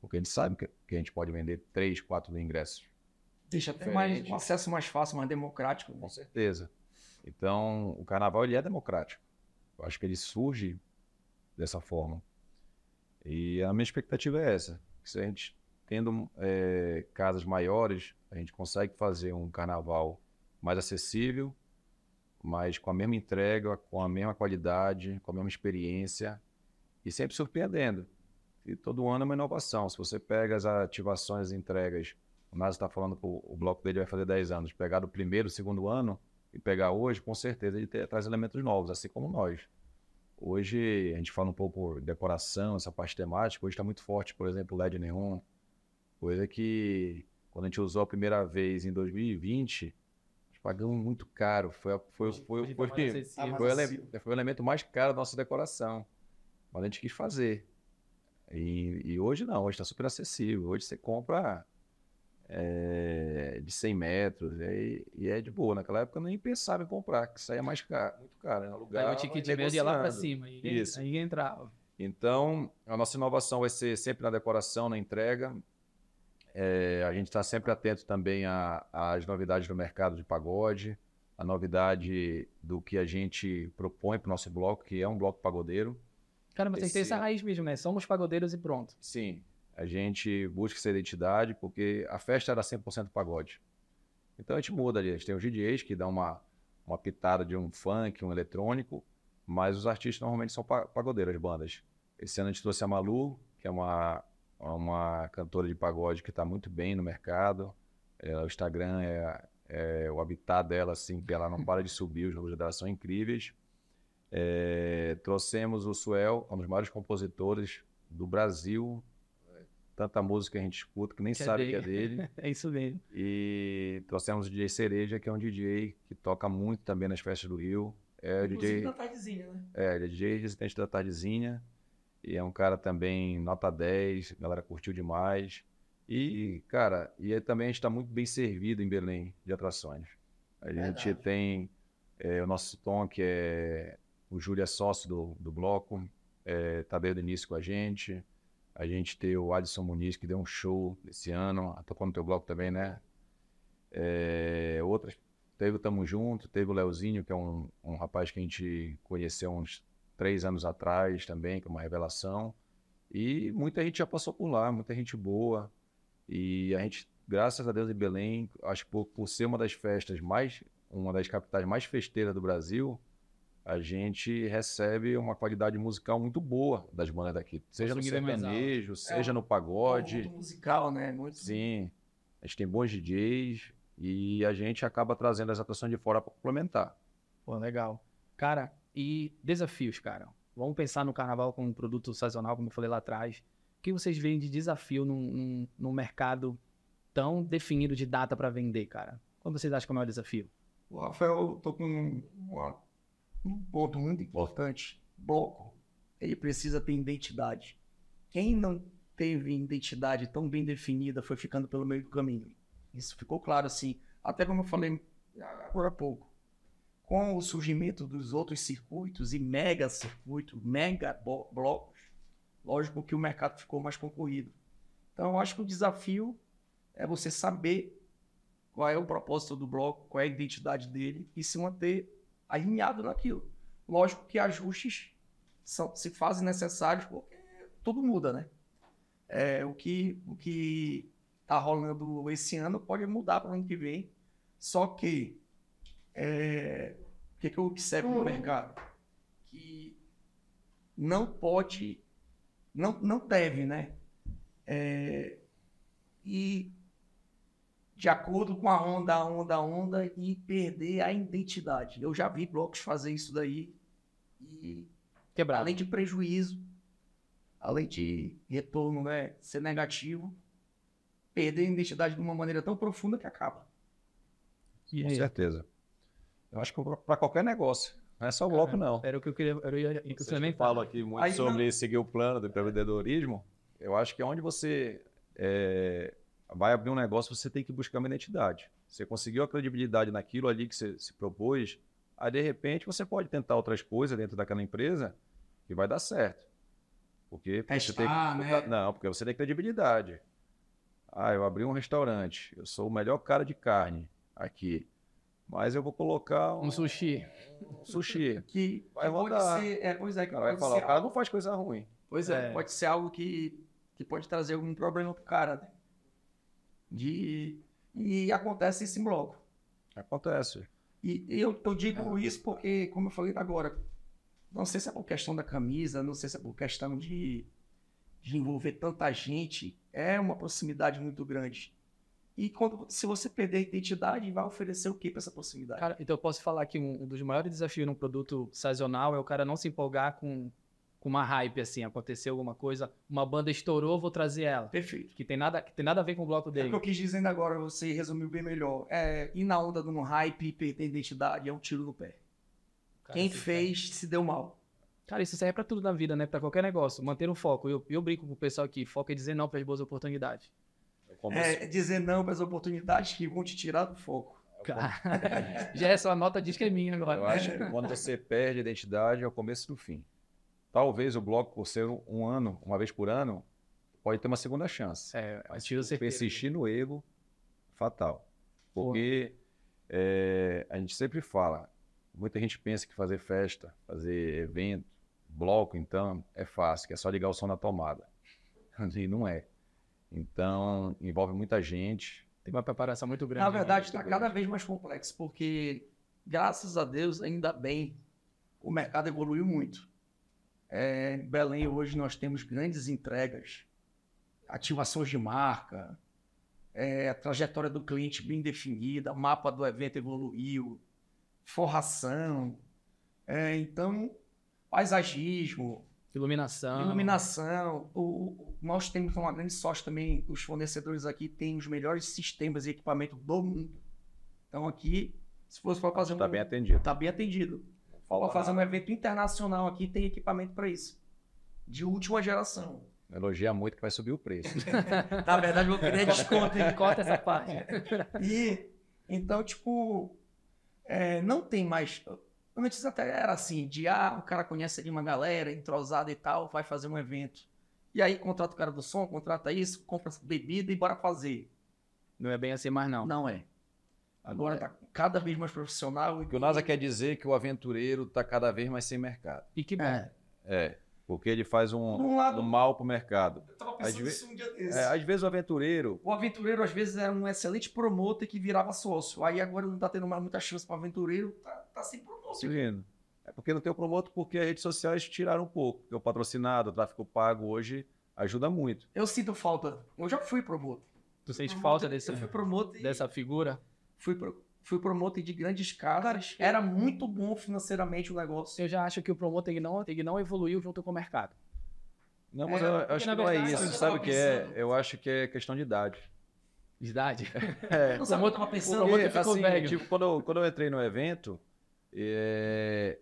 Porque a gente sabe que, que a gente pode vender 3, 4 mil ingressos. Deixa até mais, um acesso mais fácil, mais democrático. né? Com certeza. Então, o carnaval ele é democrático. Eu acho que ele surge dessa forma. E a minha expectativa é essa. Que se a gente tendo eh, casas maiores, a gente consegue fazer um carnaval mais acessível, mas com a mesma entrega, com a mesma qualidade, com a mesma experiência e sempre surpreendendo. E todo ano é uma inovação. Se você pega as ativações e entregas, o Nasa está falando que o, bloco dele vai fazer 10 anos, pegar do primeiro, segundo ano e pegar hoje, com certeza ele traz elementos novos, assim como nós. Hoje a gente fala um pouco de decoração, essa parte temática, hoje está muito forte, por exemplo, LED neon, coisa que quando a gente usou a primeira vez em 2020, as pagamos muito caro. Foi, foi, foi, foi, foi, foi, o ele- foi o elemento mais caro da nossa decoração. Mas a gente quis fazer. E, e hoje não, hoje está super acessível. Hoje você compra é, de 100 metros e, é de boa. Naquela época eu nem pensava em comprar, que saía mais caro, muito caro. Né? Aí Alugar, o ticket ia lá negociando. cima. Aí entrava. Então, a nossa inovação vai ser sempre na decoração, na entrega. É, a gente está sempre atento também às novidades do mercado de pagode, a novidade do que a gente propõe para o nosso bloco, que é um bloco pagodeiro. Cara, mas vocês têm Esse essa ano. raiz mesmo, né? Somos pagodeiros e pronto. Sim, a gente busca essa identidade porque a festa era 100% pagode. Então a gente muda ali. A gente tem os DJs que dão uma, uma pitada de um funk, um eletrônico, mas os artistas normalmente são pa- pagodeiros, as bandas. Esse ano a gente trouxe a Malu, que é uma, uma cantora de pagode que está muito bem no mercado. É, o Instagram é, é o habitat dela, assim, que ela não para de subir, os números dela são incríveis. É, trouxemos o Suel, um dos maiores compositores do Brasil. Tanta música que a gente escuta que nem Que é sabe que é dele. É isso mesmo. E trouxemos o DJ Cereja, que é um DJ que toca muito também nas festas do Rio. É o Inclusive DJ, na tardezinha, né? é, ele é DJ residente da Tardezinha. E é um cara também nota 10, a galera curtiu demais. E, cara, e aí também a gente está muito bem servido em Belém de atrações. A gente Verdade. tem é, o nosso Tom, que é o Júlio é sócio do, do bloco, é, tá desde o início com a gente. A gente tem o Adson Muniz, que deu um show esse ano, tocou no teu bloco também, né? É, outras, teve o Tamo Junto, teve o Leozinho, que é um, um rapaz que a gente conheceu uns três anos atrás também, que é uma revelação. E muita gente já passou por lá, muita gente boa. E a gente, graças a Deus, em Belém, acho que por, por ser uma das festas mais, uma das capitais mais festeiras do Brasil, a gente recebe uma qualidade musical muito boa das bandas daqui. Seja no nível é sertanejo, seja no pagode. Muito musical, né? Muito. Sim, a gente tem bons DJs e a gente acaba trazendo as atrações de fora para complementar. Pô, legal. Cara, e desafios, cara? Vamos pensar no carnaval como um produto sazonal, como eu falei lá atrás. O que vocês veem de desafio num, num, num mercado tão definido de data para vender, cara? Qual vocês acham que é o maior desafio? O Rafael tocou num um ponto muito importante. Bloco, ele precisa ter identidade. Quem não teve identidade tão bem definida foi ficando pelo meio do caminho. Isso ficou claro assim. Até como eu falei agora há pouco. Com o surgimento dos outros circuitos e mega circuitos, mega blocos, lógico que o mercado ficou mais concorrido. Então, eu acho que o desafio é você saber qual é o propósito do bloco, qual é a identidade dele e se manter alinhado naquilo. Lógico que ajustes são, se fazem necessários porque tudo muda, né? É, o que o que tá rolando esse ano pode mudar para o ano que vem. Só que é, que, que eu observo no mercado? Que não pode, não, não deve, né? É, e de acordo com a onda, a onda, a onda e perder a identidade. Eu já vi blocos fazer isso daí e Quebrado. além de prejuízo, além de retorno né, ser negativo, perder a identidade de uma maneira tão profunda que acaba. E Com certeza. Eu acho que para qualquer negócio. Não é só o bloco, não. Era o que eu queria. Era o que eu também que falam aqui muito Aí sobre seguir o plano do empreendedorismo. Eu acho que é onde você é, vai abrir um negócio, você tem que buscar uma identidade. Você conseguiu a credibilidade naquilo ali que você se propôs, aí de repente você pode tentar outras coisas dentro daquela empresa que vai dar certo. Porque você tem né? Não, porque você tem credibilidade. Ah, eu abri um restaurante, eu sou o melhor cara de carne aqui. Mas eu vou colocar um, Um sushi. sushi. Que, Vai pode rodar. ser, é, pois é, cara vai pode falar, ser o cara não faz coisa ruim. Pois é, É. pode ser algo que, que pode trazer algum problema pro cara, né? De, e acontece isso em bloco. Acontece. E e eu, eu digo isso porque, como eu falei agora, não sei se é por questão da camisa, não sei se é por questão de, de envolver tanta gente, é uma proximidade muito grande. E quando, se você perder a identidade, vai oferecer o que para essa proximidade? Cara, então eu posso falar que um, um dos maiores desafios num produto sazonal é o cara não se empolgar com, com uma hype, assim, aconteceu alguma coisa, uma banda estourou, vou trazer ela. Perfeito. Que tem nada, que tem nada a ver com o bloco É o dele. que eu quis dizendo agora, você resumiu bem melhor. É, ir na onda de um hype e perder a identidade é um tiro no pé. Cara, Quem fez se deu mal. Cara, isso serve pra tudo na vida, né? Pra qualquer negócio. Manter o foco. Eu, eu brinco com o pessoal aqui. Foco é dizer não para as boas oportunidades. É dizer não para as oportunidades que vão te tirar do foco. Cara, já essa a nota diz que é minha agora. Eu acho que quando você perde a identidade é o começo do fim. Talvez o bloco, por ser um ano, uma vez por ano, pode ter uma segunda chance. É, Mas persistir no erro, fatal. Porque é, a gente sempre fala, muita gente pensa que fazer festa, fazer evento, bloco, então, é fácil, que é só ligar o som na tomada. E não é. Então, envolve muita gente. Tem uma preparação muito grande. Na né? verdade, está cada vez mais complexo, porque, graças a Deus, ainda bem, o mercado evoluiu muito. É, em Belém, hoje, nós temos grandes entregas, ativações de marca, é, a trajetória do cliente bem definida, mapa do evento evoluiu, forração, é, então, paisagismo, Iluminação. Iluminação. O, o- nós temos uma grande sorte também, os fornecedores aqui têm os melhores sistemas e equipamento do mundo. Então aqui, se fosse para fazer um... Está bem atendido. Tá bem atendido. Fala fazer um evento internacional aqui, tem equipamento para isso. De última geração. Elogia muito que vai subir o preço. Na verdade, eu queria desconto. Corta essa parte. E então, tipo, é, não tem mais. Antes até era assim, de ah, o cara conhece ali uma galera, entrosada e tal, vai fazer um evento. E aí contrata o cara do som, contrata isso, compra bebida e bora fazer. Não é bem assim mais, não. Não é. Agora tá cada vez mais profissional. E O que o NASA quer dizer é que o aventureiro está cada vez mais sem mercado. E que bom. É. É, porque ele faz um, Um lado- um mal para o mercado. Eu tava Às ve- nisso um dia desse. É, às vezes o aventureiro O aventureiro, às vezes, era um excelente promotor que virava sócio. Aí agora não tá tendo mais muita chance para aventureiro, tá, tá sem promotor. Seguindo. É porque não tem o promotor, porque as redes sociais tiraram um pouco. Porque o patrocinado, o tráfego pago hoje ajuda muito. Eu sinto falta. Eu já fui promotor. Tu sente falta desse, Eu fui promotor e dessa figura? fui, pro- fui promotor de grandes casas. Era muito bom financeiramente o negócio. Eu já acho que o promotor ele não, ele não evoluiu junto com o mercado. Não, mas É, eu, eu acho que não é isso. Sabe o que é? Eu acho que é questão de idade. De idade. É, Não o eu tava pensando? promotor Porque, ficou assim, velho. tipo, quando eu, quando eu entrei no evento, é,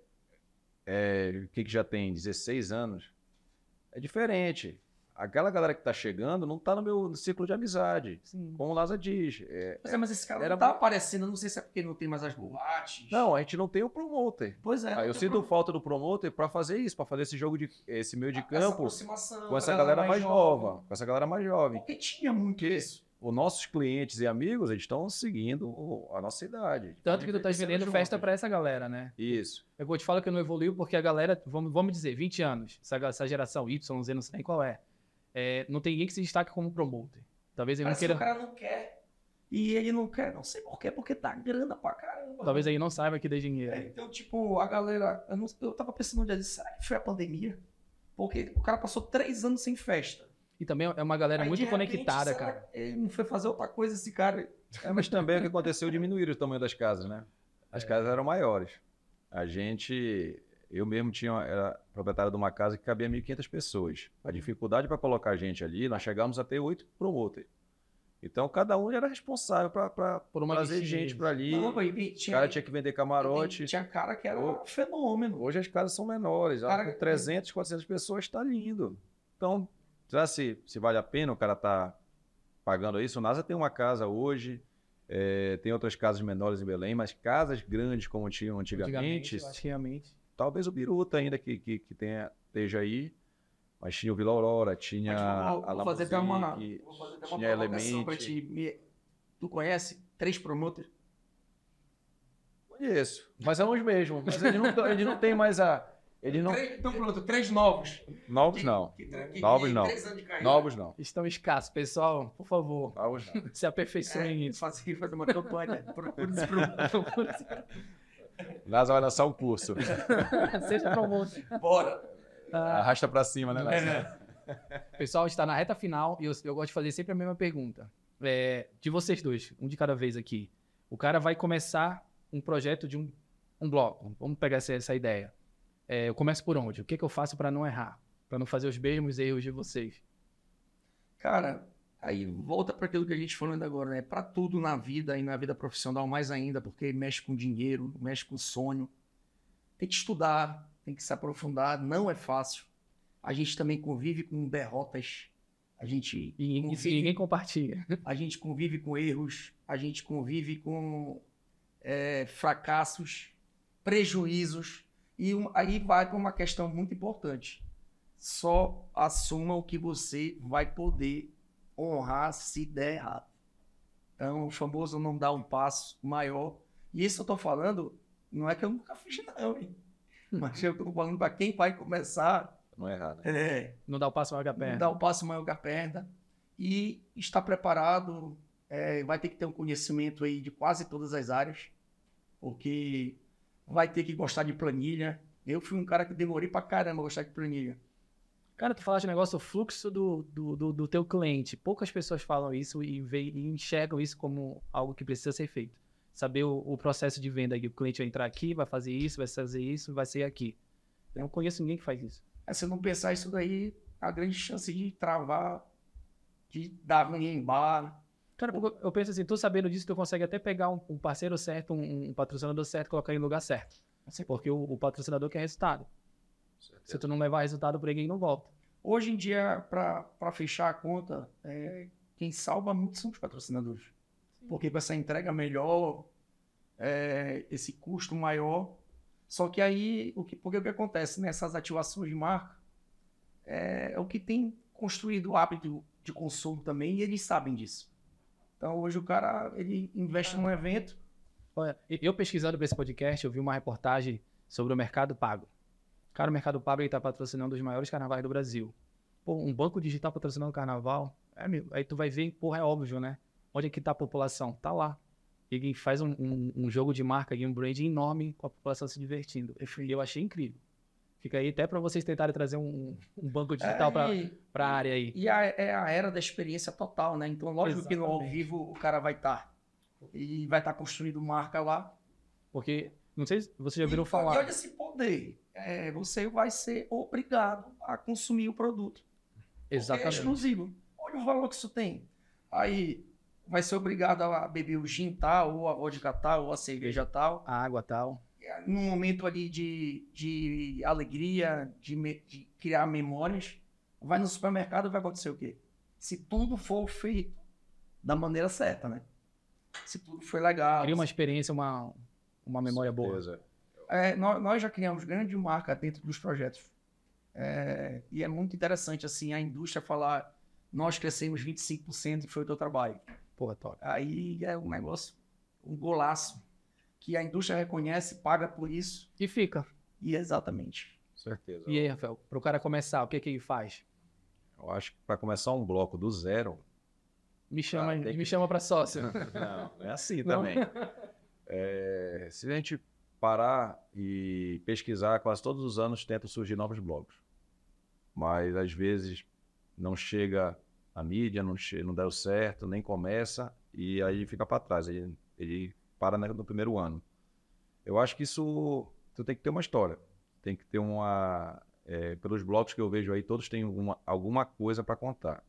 é, o que, que já tem? 16 anos. É diferente. Aquela galera que tá chegando não tá no meu ciclo de amizade. Sim. Como o Laza diz. é, É, mas esse cara Era não tá aparecendo. Não sei se é porque não tem mais as boates. não, a gente não tem o promoter. Pois é. Aí eu sinto pro- falta do promoter para fazer isso, para fazer esse jogo de esse meio de essa campo aproximação com essa galera mais nova, com essa galera mais jovem. Porque tinha muito Que- isso. Os nossos clientes e amigos, eles estão seguindo a nossa idade. Tanto que tu tá é vendendo festa pra essa galera, né? Isso. Eu vou te falar que não evoluiu porque a galera, vamos, vamos dizer, 20 anos, essa, essa geração Y, Z, não sei nem qual é, é, não tem ninguém que se destaque como promoter. Talvez ele não que queira, o cara não quer. E ele não quer, não sei porquê, porque tá grana pra caramba. talvez ele não saiba que dê É, dinheiro. então, tipo, a galera. Eu, não- eu tava pensando um dia será que foi a pandemia? Porque o cara passou três anos sem festa. E também é uma galera Aí, muito repente, conectada, cara. Ele não foi fazer outra coisa, esse cara. É, mas também o que aconteceu diminuir o tamanho das casas, né? As casas eram maiores. A gente, eu mesmo tinha, era proprietário de uma casa que cabia 1.500 pessoas. A dificuldade para colocar gente ali, nós chegamos a ter oito promoters. Então cada um era responsável para Por uma trazer listinha. gente para ali. Não, O tinha, cara tinha que vender camarote. tinha cara que era um fenômeno. Hoje as casas são menores. Cara, com 300, 400 pessoas está lindo. Então, será se, se vale a pena o cara tá pagando isso? O NASA tem uma casa hoje, é, tem outras casas menores em Belém, mas casas grandes como tinham antigamente, realmente. talvez o Biruta ainda que, que, que tenha, esteja aí, mas tinha o Vila Aurora, tinha vou, a vou fazer até uma, vou fazer até uma tinha provocação pra ti. Me- Tu conhece três promoters? Conheço, mas são os mesmos. Mas eles não, eles não têm mais a... Eles não... Três, então pronto, três novos. Novos Que- não. que- que- Novos que- não. três anos de carreira. Novos não. Estão escassos, pessoal. Por favor, Novos não. se aperfeiçoem É, fazer uma campanha. Promotor. NASA vai lançar um curso. Seja promotor. Bora. Ah, Arrasta pra cima, né? NASA? É. Pessoal, está na reta final e eu, eu gosto de fazer sempre a mesma pergunta. É, de vocês dois, um de cada vez aqui. O cara vai começar um projeto de um, um bloco. Vamos pegar essa, essa ideia. É, eu começo por onde? O que, que eu faço para não errar? Para não fazer os mesmos erros de vocês? Cara, aí volta para aquilo que a gente falando agora, né? Para tudo na vida e na vida profissional mais ainda, porque mexe com dinheiro, mexe com sonho. Tem que estudar, tem que se aprofundar, não é fácil. A gente também convive com derrotas. A gente E, e convive, ninguém compartilha. a gente convive com erros, a gente convive com é, fracassos, prejuízos. E um- aí vai para uma questão muito importante. Só assuma o que você vai poder honrar se der errado. Então, o famoso não dar um passo maior. E isso eu tô falando, não é que eu nunca fiz, não, hein? Mas eu tô falando para quem vai começar. Não é errado. É, Não dá o passo maior que a perna. dar o passo maior que a perna e estar preparado. é, vai ter que ter um conhecimento aí de quase todas as áreas, porque vai ter que gostar de planilha. Eu fui um cara que demorei pra caramba gostar de planilha. Cara, tu falaste negócio, o fluxo do, do, do, do teu cliente. Poucas pessoas falam isso e, e enxergam isso como algo que precisa ser feito. Saber o, o processo de venda aqui. O cliente vai entrar aqui, vai fazer isso, vai fazer isso, vai ser aqui. Eu não conheço ninguém que faz isso. É, se não pensar isso daí, a grande chance de travar, de dar ruim em bar. Cara, porque eu penso assim, tu sabendo disso, tu consegue até pegar um, um parceiro certo, um, um patrocinador certo, colocar em lugar certo. Porque o, o patrocinador quer resultado. Se tu não levar resultado pra ninguém, não volta. Hoje em dia, para fechar a conta, é, quem salva muito são os patrocinadores. Porque com essa entrega melhor, é, esse custo maior. Só que aí, o que, porque o que acontece nessas ativações de marca é, é o que tem construído o hábito de consumo também e eles sabem disso. Então hoje o cara ele investe num evento. Olha, eu pesquisando para esse podcast, eu vi uma reportagem sobre o Mercado Pago. Cara, o Mercado Pago está patrocinando os maiores carnavais do Brasil. Pô, um banco digital patrocinando o carnaval, é, meu, aí tu vai ver, porra, é óbvio, né? Onde é que tá a população? Tá lá. E faz um, um, um jogo de marca e um brand enorme com a população se divertindo. Eu achei incrível. Fica aí até para vocês tentarem trazer um, um banco digital É, para e- a área aí. E a- é a era da experiência total, né? Então, lógico que no ao Exatamente. vivo o cara vai estar. E vai estar construindo marca lá. Porque, não sei se vocês já viram E falar. olha esse poder. É, você vai ser obrigado a consumir o produto. É Exatamente. exclusivo. Olha o valor que isso tem. Aí vai ser obrigado a beber o gin tal, ou a vodka tal, ou a cerveja tal. A água tal. Num momento ali de, de alegria, de, me- de criar memórias, vai no supermercado vai acontecer o quê? Se tudo for feito da maneira certa, né? Se tudo foi legal. Cria uma experiência, uma, uma memória boa. É, nó- nós, já criamos grande marca dentro dos projetos. É, e é muito interessante assim a indústria falar nós crescemos 25% e foi o teu trabalho. Porra, top. Aí é um negócio, um golaço que a indústria reconhece, paga por isso E fica. e exatamente. Certeza. E aí, Rafael, para o cara começar, o que que ele faz? Eu acho que para começar um bloco do zero, Me chama, Ah, me que- chama para sócio. Não, é assim Não. também. É, se a gente parar e pesquisar, quase todos os anos tentam surgir novos blogs. Mas às vezes não chega a mídia, não, che- não deu certo, nem começa, e aí fica para trás. Ele, ele para no primeiro ano. Eu acho que isso tu tem que ter uma história. Tem que ter uma. é, pelos blogs que eu vejo aí, todos têm alguma, alguma coisa para contar.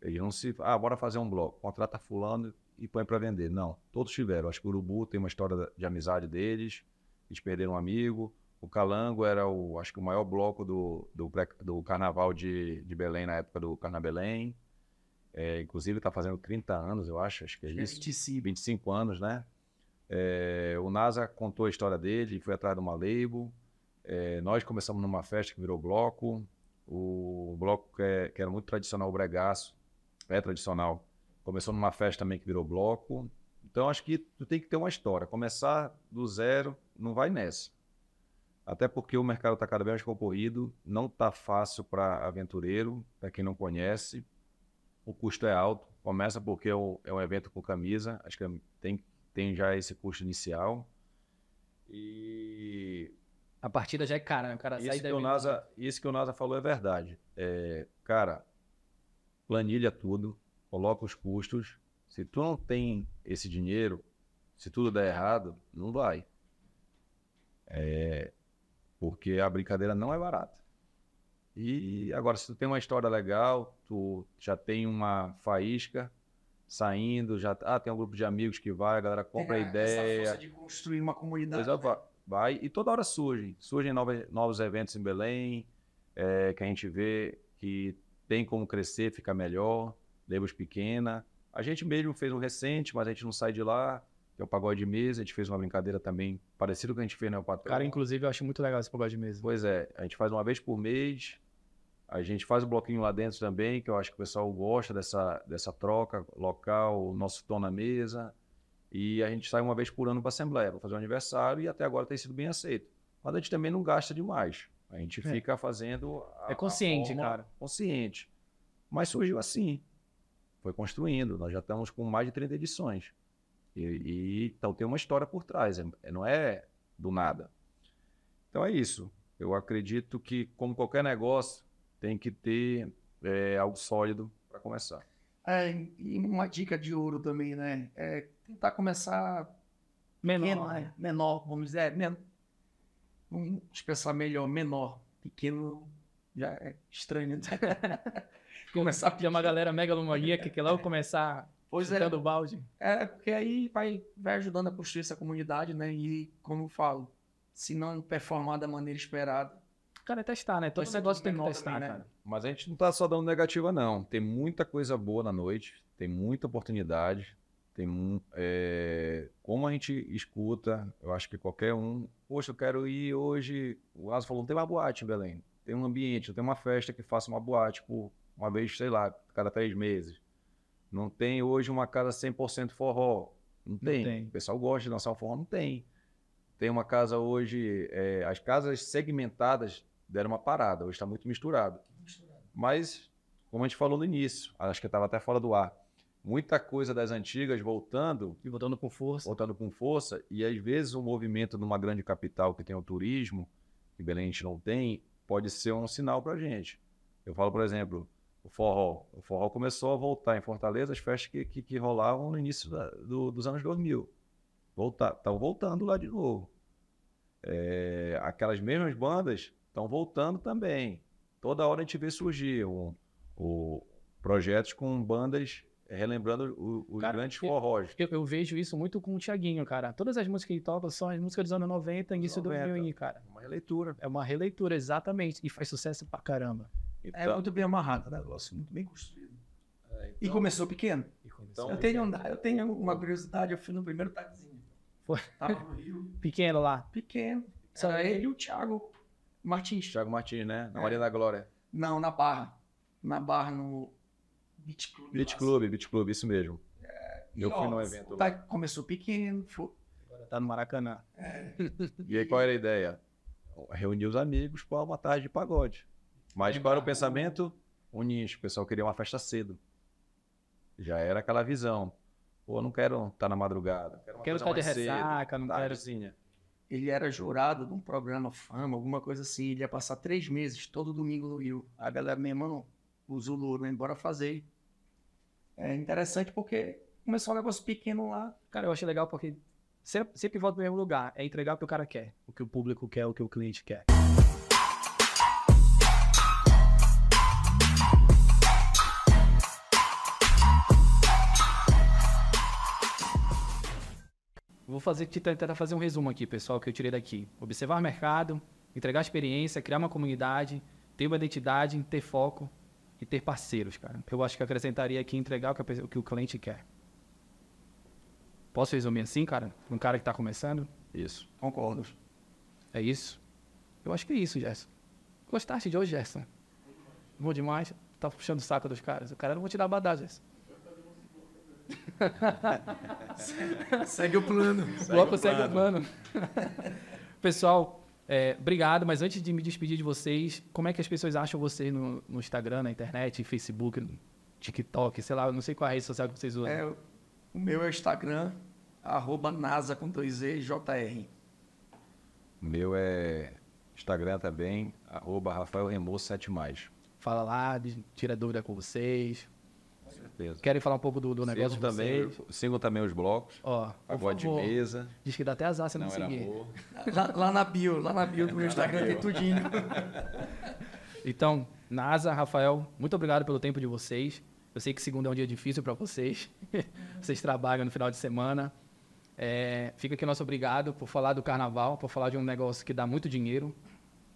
Eles não se. Ah, bora fazer um blog. Contrata fulano e põe para vender. Não, todos tiveram. Acho que o Urubu tem uma história de amizade deles. Eles perderam um amigo. O Calango era o, acho que o maior bloco do, do, do carnaval de, de Belém na época do Carna Belém. É, inclusive está fazendo 30 anos, eu acho, acho que é isso. 25 anos, né? É, o NASA contou a história dele, foi atrás de uma label. É, nós começamos numa festa que virou bloco. O bloco que, é- que era muito tradicional, o Bregaço, é tradicional. Começou numa festa também que virou bloco. Então acho que tu tem que ter uma história. Começar do zero, não vai nessa. Até porque o mercado está cada vez mais concorrido, não está fácil para aventureiro, para quem não conhece. O custo é alto. Começa porque é um, é um evento com camisa, acho que tem, tem já esse custo inicial. E A partida já é cara, né? O cara sai isso que, o NASA, isso que o NASA falou é verdade. É, cara, planilha tudo, coloca os custos. Se tu não tem esse dinheiro, se tudo der errado, não vai. É, Porque a brincadeira não é barata. E agora, se tu tem uma história legal, tu já tem uma faísca saindo, já ah, tem um grupo de amigos que vai, a galera compra a Tem ideia. Essa força de construir uma comunidade. Coisa va- vai e toda hora surgem. Surgem novos, novos eventos em Belém, é, que a gente vê que tem como crescer, ficar melhor, labels pequena. A gente mesmo fez um recente, mas a gente não sai de lá, que é o Pagode de Mesa. A gente fez uma brincadeira também parecida com o que a gente fez no Patrão. Cara, inclusive, eu acho muito legal esse pagode de mesa. Pois é, a gente faz uma vez por mês. A gente faz o bloquinho lá dentro também, que eu acho que o pessoal gosta dessa, dessa troca local, nosso tom na mesa. E a gente sai uma vez por ano para a Assembleia, para fazer um aniversário, e até agora tem sido bem aceito. Mas a gente também não gasta demais. A gente É. fica fazendo. a- É consciente, cara. Consciente. Mas surgiu assim. Foi construindo. Nós já estamos com mais de 30 edições. E, e- então tem uma história por trás. é- não é do nada. Então é isso. Eu acredito que, como qualquer negócio, tem que ter é, algo sólido para começar. É, e uma dica de ouro também, né? É tentar começar Menor. pequeno, né? menor, vamos dizer, men... vamos expressar melhor, menor. Pequeno já é estranho, né? começar Tem uma galera megalomaníaca que quer logo começar Pois é, o balde. é, porque aí vai, vai ajudando a construir essa comunidade, né? E, como eu falo, se não performar da maneira esperada, Cara, é testar, né? Todo ser negócio tem que testar, também, né? cara. Mas a gente não está só dando negativa, não. Tem muita coisa boa na noite, tem muita oportunidade. Tem é, como a gente escuta, eu acho que qualquer um. Poxa, eu quero ir hoje. O Asa falou: não tem uma boate em Belém. Tem um ambiente, não tem uma festa que faça uma boate por uma vez, sei lá, cada três meses. Não tem hoje uma casa 100% forró. Não tem. tem. O pessoal gosta de dançar forró, não tem. Tem uma casa hoje, é, as casas segmentadas deram uma parada, hoje está muito misturado. Mas, como a gente falou no início, acho que estava até fora do ar, muita coisa das antigas voltando, E voltando com força. voltando com força, e às vezes o movimento numa grande capital que tem o turismo, que Belém a gente não tem, pode ser um sinal para a gente. Eu falo, por exemplo, o forró. O forró começou a voltar em Fortaleza, as festas que, que, que rolavam no início da- do- dos anos 2000. Estão voltando lá de novo. É, aquelas mesmas bandas estão voltando também. Toda hora a gente vê surgir um, o, projetos com bandas relembrando o- os Cara, grandes eu- forrós. Eu, eu vejo isso muito com o Thiaguinho, cara. Todas as músicas que ele toca são as músicas dos anos 90, início do 90. 2000, cara. Uma releitura. É uma releitura, exatamente. E faz sucesso pra caramba. é Então, muito bem amarrado, né? negócio muito bem construído. é, E começou pequeno. Então- eu, tenho, um- eu tenho uma curiosidade, eu fui no primeiro taxizinho. Foi. Tava no Rio, Pequeno lá. pequeno. Só ele e o Thiago Martins. Thiago Martins, né? Na É. Maria da Glória. Não, na Barra. Na Barra, no Beach Club. Beach lá. Club, Beach Club, isso mesmo. E, Eu fui ó, num evento tá- lá. Começou pequeno, foi, Agora tá no Maracanã. E aí qual era a ideia? Reunir os amigos para uma tarde de pagode. Mas qual era o pensamento? Unir. O pessoal queria uma festa cedo. Já era aquela visão. Pô, não quero estar na madrugada. Quero, estar de mais cedo, ressaca, não quero. tardezinha. Ele era jurado de um programa Fama, alguma coisa assim. Ele ia passar três meses, todo domingo no Rio. A galera, meu irmão, o Zulu, né? Bora fazer. É interessante porque começou um negócio pequeno lá. Cara, eu acho legal porque sempre, sempre volta no mesmo lugar. É entregar o que o cara quer. O que o público quer, o que o cliente quer. Vou fazer, tentar fazer um resumo aqui, pessoal, que eu tirei daqui. Observar o mercado, entregar experiência, criar uma comunidade, ter uma identidade, ter foco e ter parceiros, cara. Eu acho que acrescentaria aqui entregar o que, a o que o cliente quer. Posso resumir assim, cara? Um cara que tá começando? Isso. Concordo. É isso? Eu acho que é isso, Gerson. Gostaste de hoje, Gerson? Bom demais. Tá puxando o saco dos caras. O cara não vou te dar badá, Gerson. Segue o plano. O bloco segue o plano. Pessoal, é, obrigado. Mas antes de me despedir de vocês, como é que as pessoas acham vocês no, no Instagram, na internet, Facebook, TikTok, sei lá, não sei qual é a rede social que vocês usam. É, o meu é o Instagram, arroba NASA com dois Z, JR. O meu é Instagram também, arroba Rafael Remoço 7 mais. Fala lá, tira dúvida com vocês. Certeza. Querem falar um pouco do, do negócio Sigam de também, sigam também os blocos. Ó, Pagode de mesa. Diz que dá até azar se não, Não era seguir. Lá, lá na bio, lá na bio do meu Instagram tem tudinho. Então, NASA, Rafael, muito obrigado pelo tempo de vocês. Eu sei que segunda é um dia difícil para vocês. vocês trabalham no final de semana. É, fica aqui o nosso obrigado por falar do carnaval, por falar de um negócio que dá muito dinheiro.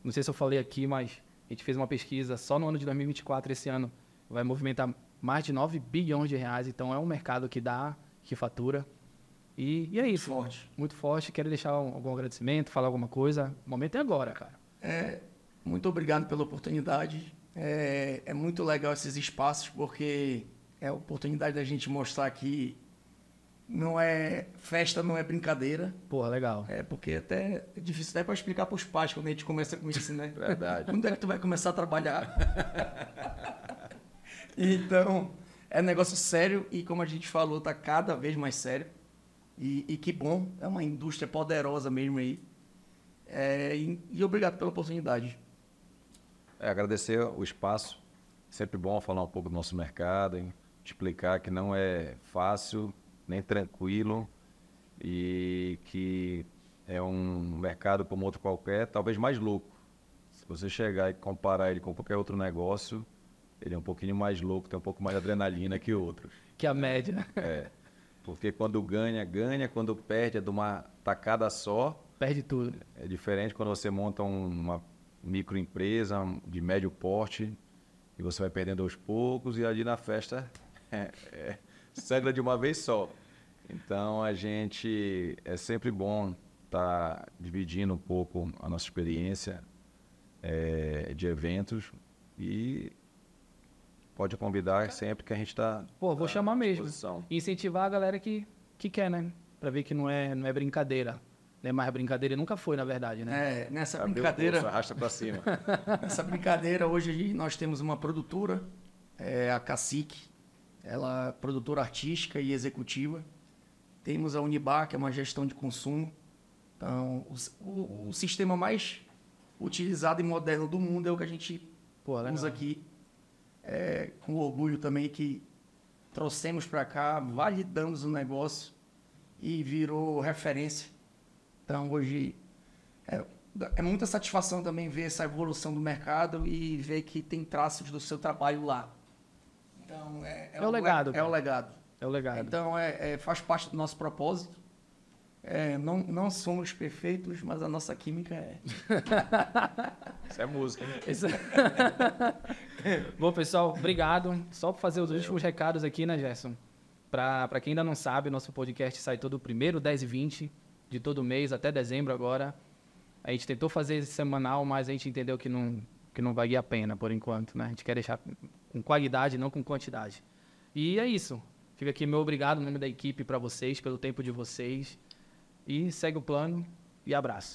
Não sei se eu falei aqui, mas a gente fez uma pesquisa só no ano de 2024, esse ano, vai movimentar mais de 9 bilhões de reais. Então, é um mercado que dá, que fatura. E, e é isso. Forte. Muito forte. Quero deixar um- algum agradecimento, falar alguma coisa. O momento é agora, cara. É, muito obrigado pela oportunidade. É, é muito legal esses espaços, porque é a oportunidade da gente mostrar que não é festa, não é brincadeira. Porra, legal. É porque até é difícil até para explicar para os pais quando a gente começa com isso, né? Verdade. Quando é que tu vai começar a trabalhar? então, é um negócio sério e como a gente falou, tá cada vez mais sério. E, e que bom, é uma indústria poderosa mesmo aí. É, e, e obrigado pela oportunidade. É, agradecer o espaço. Sempre bom falar um pouco do nosso mercado, hein? explicar que não é fácil, nem tranquilo, e que é um mercado como outro qualquer, talvez mais louco. Se você chegar e comparar ele com qualquer outro negócio, ele é um pouquinho mais louco, tem um pouco mais de adrenalina que outros. Que a média. É. Porque quando ganha, ganha, quando perde é de uma tacada só. Perde tudo. É diferente quando você monta um- uma microempresa de médio porte e você vai perdendo aos poucos e ali na festa é, é, sangra de uma vez só. Então a gente é sempre bom estar dividindo um pouco a nossa experiência é, de eventos e pode convidar sempre que a gente está Pô, vou chamar mesmo. E incentivar a galera que, que quer, né? Pra ver que não é, não é brincadeira. Não é mais brincadeira nunca foi, na verdade, né? É, nessa Abriu o brincadeira, pulso, arrasta para cima. Nessa brincadeira, hoje nós temos uma produtora, é a Cacique, ela é produtora artística e executiva. Temos a Unibar, que é uma gestão de consumo. Então, o, o- o sistema mais utilizado e moderno do mundo é o que a gente Pô, usa aqui. É, com orgulho também que trouxemos para cá, validamos o negócio e virou referência. Então, hoje é, é muita satisfação também ver essa evolução do mercado e ver que tem traços do seu trabalho lá. Então, é, É o legado, É, cara. o legado. É o legado. Então, é, é- faz parte do nosso propósito. É, não, não somos perfeitos, mas a nossa química é. Isso é música. hein? Isso- Bom, pessoal, obrigado. Só para fazer os últimos recados aqui, né, Gerson? Para quem ainda não sabe, nosso podcast sai todo primeiro, 10 e 20 de todo mês, até dezembro agora. A gente tentou fazer esse semanal, mas a gente entendeu que não, que não valia a pena por enquanto, né? A gente quer deixar com qualidade, não com quantidade. E é isso. Fica aqui meu obrigado no nome da equipe para vocês, pelo tempo de vocês. E segue o plano e abraço.